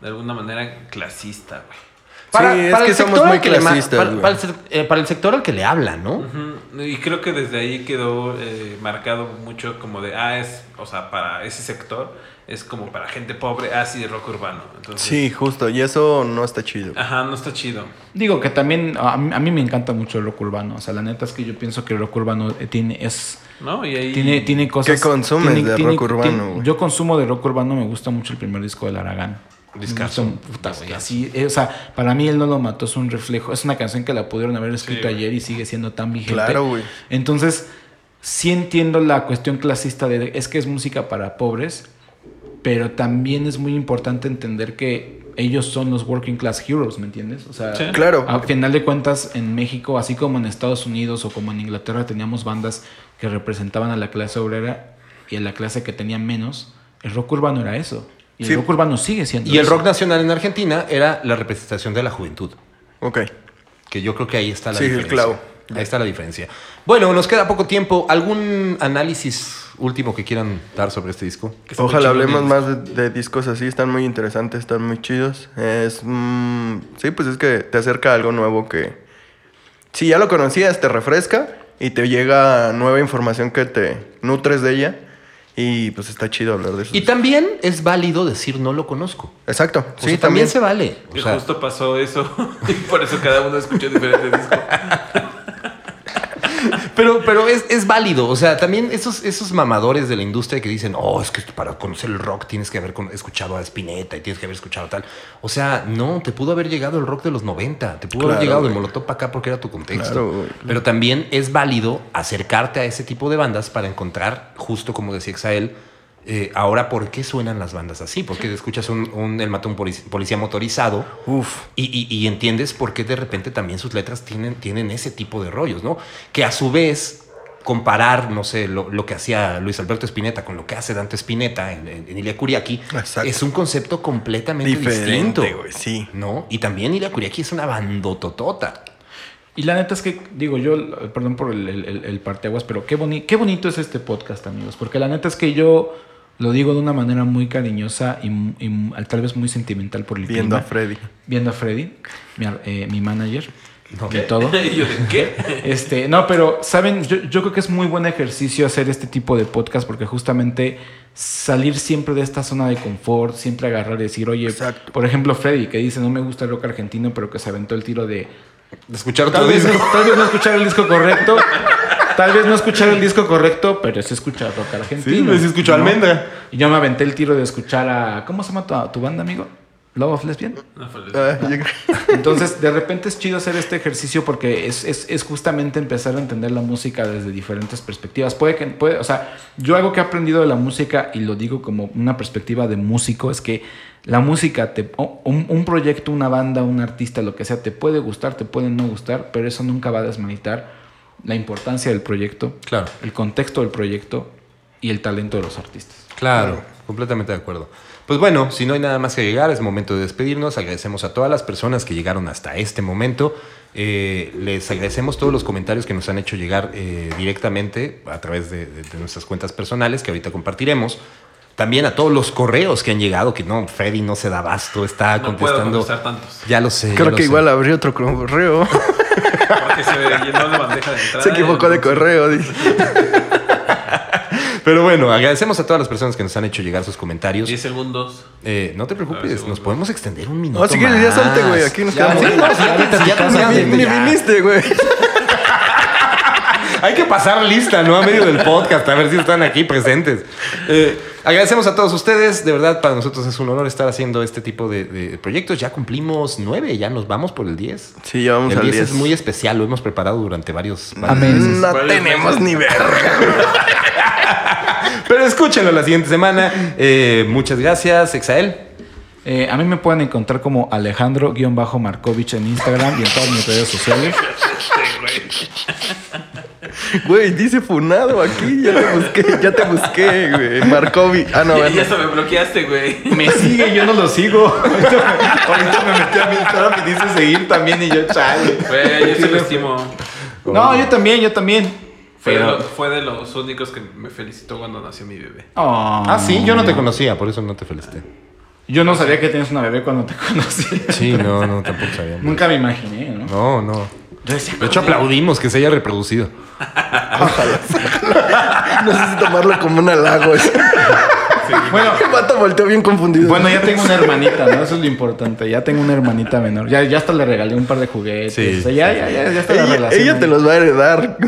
[SPEAKER 4] de alguna manera clasista, güey.
[SPEAKER 3] Sí, es que
[SPEAKER 1] el
[SPEAKER 3] somos
[SPEAKER 1] sector
[SPEAKER 3] muy
[SPEAKER 1] al que le
[SPEAKER 3] clasistas,
[SPEAKER 1] para, para el, eh, para el sector al que le hablan, ¿no?
[SPEAKER 4] Ujú, Y creo que desde ahí quedó eh, marcado mucho como de, ah, es, o sea, para ese sector es como para gente pobre, ah, sí, rock urbano. Entonces,
[SPEAKER 3] Sí, justo, y eso no está chido.
[SPEAKER 4] Ajá, no está chido.
[SPEAKER 2] Digo que también a mí, a mí me encanta mucho el rock urbano. O sea, la neta es que yo pienso que el rock urbano eh, tiene, es,
[SPEAKER 4] ¿No? Y ahí...
[SPEAKER 2] tiene, tiene cosas.
[SPEAKER 3] ¿Qué consumes
[SPEAKER 2] tiene-
[SPEAKER 3] de
[SPEAKER 2] tiene-
[SPEAKER 3] rock urbano,
[SPEAKER 2] yo consumo de rock urbano, me gusta mucho el primer disco del Aragán. Gusta, puta, güey, así, eh, o sea, para mí él no lo mató, es un reflejo. Es una canción que la pudieron haber escrito
[SPEAKER 4] Sí.
[SPEAKER 2] ayer y sigue siendo tan vigente.
[SPEAKER 3] Claro, güey.
[SPEAKER 2] Entonces, sí entiendo la cuestión clasista de es que es música para pobres, pero también es muy importante entender que ellos son los working class heroes, ¿me entiendes? O sea,
[SPEAKER 4] Sí.
[SPEAKER 3] Claro.
[SPEAKER 2] a final de cuentas, en México, así como en Estados Unidos o como en Inglaterra, teníamos bandas que representaban a la clase obrera y a la clase que tenía menos. El rock urbano era eso. Y el
[SPEAKER 3] Sí.
[SPEAKER 2] rock urbano sigue siendo
[SPEAKER 1] Y el rock nacional en Argentina era la representación de la juventud.
[SPEAKER 3] Ok.
[SPEAKER 1] Que yo creo que ahí está la
[SPEAKER 3] Sí, el
[SPEAKER 1] diferencia.
[SPEAKER 3] clavo.
[SPEAKER 1] Ahí está la diferencia. Bueno, nos queda poco tiempo. ¿Algún análisis último que quieran dar sobre este disco?
[SPEAKER 3] Ojalá hablemos
[SPEAKER 4] el
[SPEAKER 3] más de, de discos así, están muy interesantes, están muy chidos. Es, mm, sí, pues es que te acerca a algo nuevo que, si ya lo conocías, te refresca y te llega nueva información que te nutres de ella. Y pues está chido hablar de eso.
[SPEAKER 1] Y también es válido decir no lo conozco.
[SPEAKER 3] Exacto,
[SPEAKER 1] O
[SPEAKER 3] sí,
[SPEAKER 1] sea,
[SPEAKER 3] también.
[SPEAKER 1] se vale. O sea,
[SPEAKER 4] justo pasó eso y por eso cada uno escuchó diferente disco.
[SPEAKER 1] Pero, pero es, es válido. O sea, también esos, esos mamadores de la industria que dicen, oh, es que para conocer el rock tienes que haber escuchado a Spinetta y tienes que haber escuchado tal. O sea, no, te pudo haber llegado el rock de los 90. Te pudo haber llegado el
[SPEAKER 3] güey.
[SPEAKER 1] Molotov para acá porque era tu contexto.
[SPEAKER 3] Claro.
[SPEAKER 1] Pero también es válido acercarte a ese tipo de bandas para encontrar, justo como decía Exael, eh, ahora por qué suenan las bandas así. Porque escuchas un, un El Matón Polic- Policía Motorizado
[SPEAKER 3] Uf,
[SPEAKER 1] y, y- y entiendes por qué de repente también sus letras tienen, tienen ese tipo de rollos, ¿no? Que a su vez, comparar, no sé, lo, lo que hacía Luis Alberto Spinetta con lo que hace Dante Spinetta en, en, en Ilia Kuriaki,
[SPEAKER 3] Exacto.
[SPEAKER 1] es un concepto completamente
[SPEAKER 3] diferente,
[SPEAKER 1] distinto.
[SPEAKER 3] sí.
[SPEAKER 1] ¿No? Y también Ilia Kuriaki es una bandototota.
[SPEAKER 2] Y la neta es que, digo yo, perdón por el, el, el- el parteaguas, pero qué, boni qué bonito es este podcast, amigos. Porque la neta es que yo lo digo de una manera muy cariñosa y, y tal vez muy sentimental por el
[SPEAKER 3] viendo a. Freddy.
[SPEAKER 2] Viendo a Freddy, mi, eh, mi manager,
[SPEAKER 1] No.
[SPEAKER 2] y todo.
[SPEAKER 4] y yo de qué?
[SPEAKER 2] Este, no, pero saben, yo, yo creo que es muy buen ejercicio hacer este tipo de podcast porque justamente salir siempre de esta zona de confort, siempre agarrar y decir, oye,
[SPEAKER 3] Exacto.
[SPEAKER 2] por ejemplo, Freddy, que dice, no me gusta el rock argentino, pero que se aventó el tiro de,
[SPEAKER 1] De escuchar otro
[SPEAKER 2] Tal vez,
[SPEAKER 1] disco.
[SPEAKER 2] tal vez no escuchar el disco correcto. Tal vez no escuchar el disco correcto, pero sí escuchar rock argentino.
[SPEAKER 1] Sí, sí escuchó
[SPEAKER 2] ¿no?
[SPEAKER 1] Almendra.
[SPEAKER 2] Y yo me aventé el tiro de escuchar a. ¿Cómo se llama tu, tu banda, amigo? Love of Lesbian.
[SPEAKER 4] No fue el-
[SPEAKER 3] Ah,
[SPEAKER 2] Entonces, de repente es chido hacer este ejercicio porque es, es, es justamente empezar a entender la música desde diferentes perspectivas. Puede que, puede, o sea, yo algo que he aprendido de la música y lo digo como una perspectiva de músico es que la música, te, un, un proyecto, una banda, un artista, lo que sea, te puede gustar, te puede no gustar, pero eso nunca va a desmeritar la importancia del proyecto,
[SPEAKER 1] Claro.
[SPEAKER 2] el contexto del proyecto y el talento de los artistas.
[SPEAKER 1] Claro, completamente de acuerdo. Pues bueno, si no hay nada más que llegar, es momento de despedirnos. Agradecemos a todas las personas que llegaron hasta este momento. Eh, les agradecemos todos los comentarios que nos han hecho llegar eh, directamente a través de, de- de nuestras cuentas personales que ahorita compartiremos. También a todos los correos que han llegado, que no, Freddy no se da abasto, está
[SPEAKER 4] No puedo
[SPEAKER 1] contestando.
[SPEAKER 4] contestar tantos.
[SPEAKER 1] ya lo sé.
[SPEAKER 3] Creo
[SPEAKER 1] lo
[SPEAKER 3] que
[SPEAKER 1] sé.
[SPEAKER 3] igual abrí otro correo.
[SPEAKER 4] Porque se llenó de bandeja de entrada.
[SPEAKER 3] Se equivocó de correo. dice.
[SPEAKER 1] Pero bueno, agradecemos a todas las personas que nos han hecho llegar sus comentarios.
[SPEAKER 4] 10 segundos.
[SPEAKER 1] Eh, no te preocupes, nos podemos extender un minuto.
[SPEAKER 3] No, si quieres, ya salte, güey. Aquí nos
[SPEAKER 2] Ya,
[SPEAKER 3] quedamos.
[SPEAKER 2] sí, no, sí, ahorita
[SPEAKER 1] ya
[SPEAKER 2] ya.
[SPEAKER 3] viniste, güey.
[SPEAKER 1] Hay que pasar lista, ¿no? A medio del podcast, a ver si están aquí presentes. Eh, agradecemos a todos ustedes. De verdad, para nosotros es un honor estar haciendo este tipo de, de proyectos. Ya cumplimos nueve, ya nos vamos por el 10.
[SPEAKER 3] Sí, ya vamos
[SPEAKER 1] el
[SPEAKER 3] al
[SPEAKER 1] 10
[SPEAKER 3] 10.
[SPEAKER 1] es muy especial, lo hemos preparado durante varios, varios
[SPEAKER 2] Amén.
[SPEAKER 1] meses.
[SPEAKER 3] No
[SPEAKER 4] Varios
[SPEAKER 3] tenemos
[SPEAKER 4] meses.
[SPEAKER 3] ni verga.
[SPEAKER 1] Pero escúchenlo la siguiente semana. Eh, muchas gracias, Exael.
[SPEAKER 2] Eh, a mí me pueden encontrar como Alejandro-Markovich en Instagram y en todas mis redes sociales.
[SPEAKER 3] Güey, dice funado aquí. Ya te busqué, ya te busqué, güey. Markovi. Ah, no,
[SPEAKER 4] ya hasta me bloqueaste, güey.
[SPEAKER 2] Me sigue, yo no lo sigo. Ahorita me, ahorita me metí a mi Instagram y dice seguir también y yo, chale.
[SPEAKER 4] Güey, yo sí lo estimo.
[SPEAKER 2] No, yo también, yo también.
[SPEAKER 4] Fue, de
[SPEAKER 2] Pero...
[SPEAKER 4] lo- fue de los únicos que me felicitó cuando nació mi bebé.
[SPEAKER 2] Oh.
[SPEAKER 1] Ah, sí, yo no te conocía, por eso no te felicité.
[SPEAKER 2] Yo no sabía que tenías una bebé cuando te conocí.
[SPEAKER 1] Sí, no, no, tampoco sabía.
[SPEAKER 2] Nunca me imaginé, ¿no?
[SPEAKER 1] No, no.
[SPEAKER 2] Yo decía,
[SPEAKER 1] De hecho, aplaudimos que se haya reproducido.
[SPEAKER 3] No sé si tomarlo como un halago. eso.
[SPEAKER 2] Bueno,
[SPEAKER 3] El vato volteó bien confundido.
[SPEAKER 2] bueno, ya tengo una hermanita, ¿no? Eso es lo importante. Ya tengo una hermanita menor. Ya, ya hasta le regalé un par de juguetes.
[SPEAKER 1] Sí.
[SPEAKER 2] O sea, ya, ya, ya, ya está la
[SPEAKER 3] ella,
[SPEAKER 2] relación.
[SPEAKER 3] ella
[SPEAKER 2] ahí.
[SPEAKER 3] te los va a heredar.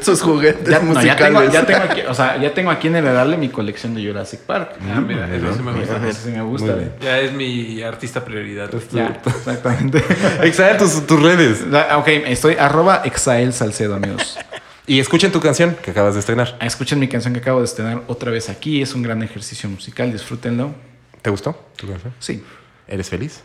[SPEAKER 3] Sus juguetes
[SPEAKER 2] Ya, no, ya
[SPEAKER 3] musicales.
[SPEAKER 2] tengo, ya tengo aquí, o sea, ya tengo aquí en heredarle mi colección de Jurassic Park.
[SPEAKER 4] Ah, mira, eso sí me gusta.
[SPEAKER 2] Eso sí me gusta.
[SPEAKER 1] Muy bien.
[SPEAKER 4] Ya es mi artista prioridad.
[SPEAKER 2] Ya, exactamente.
[SPEAKER 1] Exael, tus, tus redes.
[SPEAKER 2] Ok, estoy arroba Exael Salcedo, amigos.
[SPEAKER 1] Y escuchen tu canción que acabas de estrenar.
[SPEAKER 2] Escuchen mi canción que acabo de estrenar otra vez aquí. Es un gran ejercicio musical, disfrútenlo.
[SPEAKER 1] ¿Te gustó tu canción?
[SPEAKER 2] Sí.
[SPEAKER 1] ¿Eres feliz?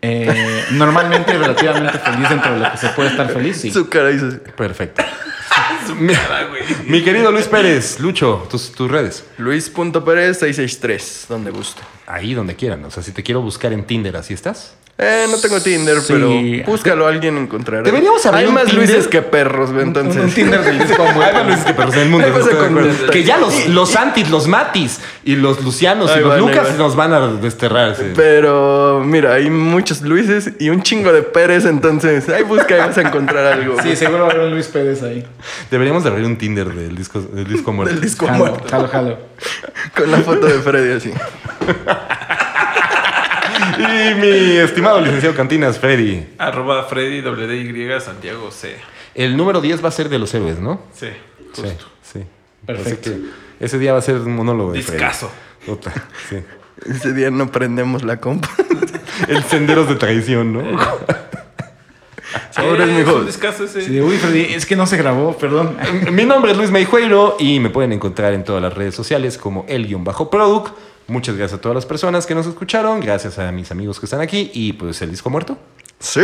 [SPEAKER 2] Eh, normalmente relativamente feliz dentro de lo que se puede estar feliz, sí.
[SPEAKER 3] Su cara dice.
[SPEAKER 1] Perfecto. mi, mi querido Luis Pérez, Lucho, tus, tus redes.
[SPEAKER 3] Luis.Pérez663, donde guste.
[SPEAKER 1] Ahí donde quieran. O sea, si te quiero buscar en Tinder, ¿así estás?
[SPEAKER 3] Eh, no tengo Tinder,
[SPEAKER 2] Sí.
[SPEAKER 3] pero búscalo, alguien encontrará.
[SPEAKER 1] Deberíamos abrir
[SPEAKER 3] Hay
[SPEAKER 1] un
[SPEAKER 3] más
[SPEAKER 1] Tinder.
[SPEAKER 3] Luises que perros, entonces.
[SPEAKER 2] Un, un Tinder del disco
[SPEAKER 1] Hay
[SPEAKER 2] muerto.
[SPEAKER 1] más Luises que perros en el mundo. Que ya los, los Santis, los Matis y los Lucianos y
[SPEAKER 3] Ahí
[SPEAKER 1] los
[SPEAKER 3] van,
[SPEAKER 1] Lucas nos van a desterrar. sí.
[SPEAKER 3] Pero mira, hay muchos Luises y un chingo de Pérez, entonces ahí busca y vas a encontrar algo.
[SPEAKER 2] Sí, seguro va a haber un Luis Pérez ahí.
[SPEAKER 1] Deberíamos de abrir un Tinder del disco, del disco muerto.
[SPEAKER 3] Del disco
[SPEAKER 2] Jalo,
[SPEAKER 3] muerto.
[SPEAKER 2] jalo, jalo.
[SPEAKER 3] Con la foto de Freddy así.
[SPEAKER 1] Y mi estimado licenciado Cantinas, Freddy.
[SPEAKER 4] Arroba Freddy WDY Santiago C.
[SPEAKER 1] El número 10 va a ser de los héroes, ¿no?
[SPEAKER 4] Sí, justo.
[SPEAKER 1] sí.
[SPEAKER 2] Perfecto.
[SPEAKER 1] Así que ese día va a ser un monólogo de Freddy.
[SPEAKER 4] Discaso.
[SPEAKER 1] Puta, sí.
[SPEAKER 3] Ese día no prendemos la compa.
[SPEAKER 1] El senderos de traición, ¿no?
[SPEAKER 4] Eh,
[SPEAKER 3] mijo.
[SPEAKER 4] es ese.
[SPEAKER 2] Sí, uy, Freddy, es que no se grabó, perdón.
[SPEAKER 1] Mi nombre es Luis Meijueiro y me pueden encontrar en todas las redes sociales como el-product. Muchas gracias a todas las personas que nos escucharon, gracias a mis amigos que están aquí y pues el disco muerto.
[SPEAKER 3] Sí.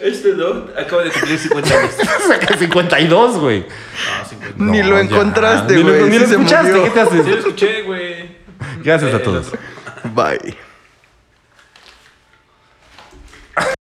[SPEAKER 4] Este no, acaba de cumplir 50 años.
[SPEAKER 1] Saca 52, güey.
[SPEAKER 4] No, 50.
[SPEAKER 3] Ni
[SPEAKER 1] No,
[SPEAKER 3] lo
[SPEAKER 1] ya.
[SPEAKER 3] encontraste,
[SPEAKER 1] Ni lo-
[SPEAKER 3] güey.
[SPEAKER 1] Ni
[SPEAKER 3] Sí
[SPEAKER 1] lo escuchaste,
[SPEAKER 3] murió.
[SPEAKER 1] ¿qué te haces?
[SPEAKER 4] Sí lo escuché, güey.
[SPEAKER 1] Gracias a todos.
[SPEAKER 3] Bye.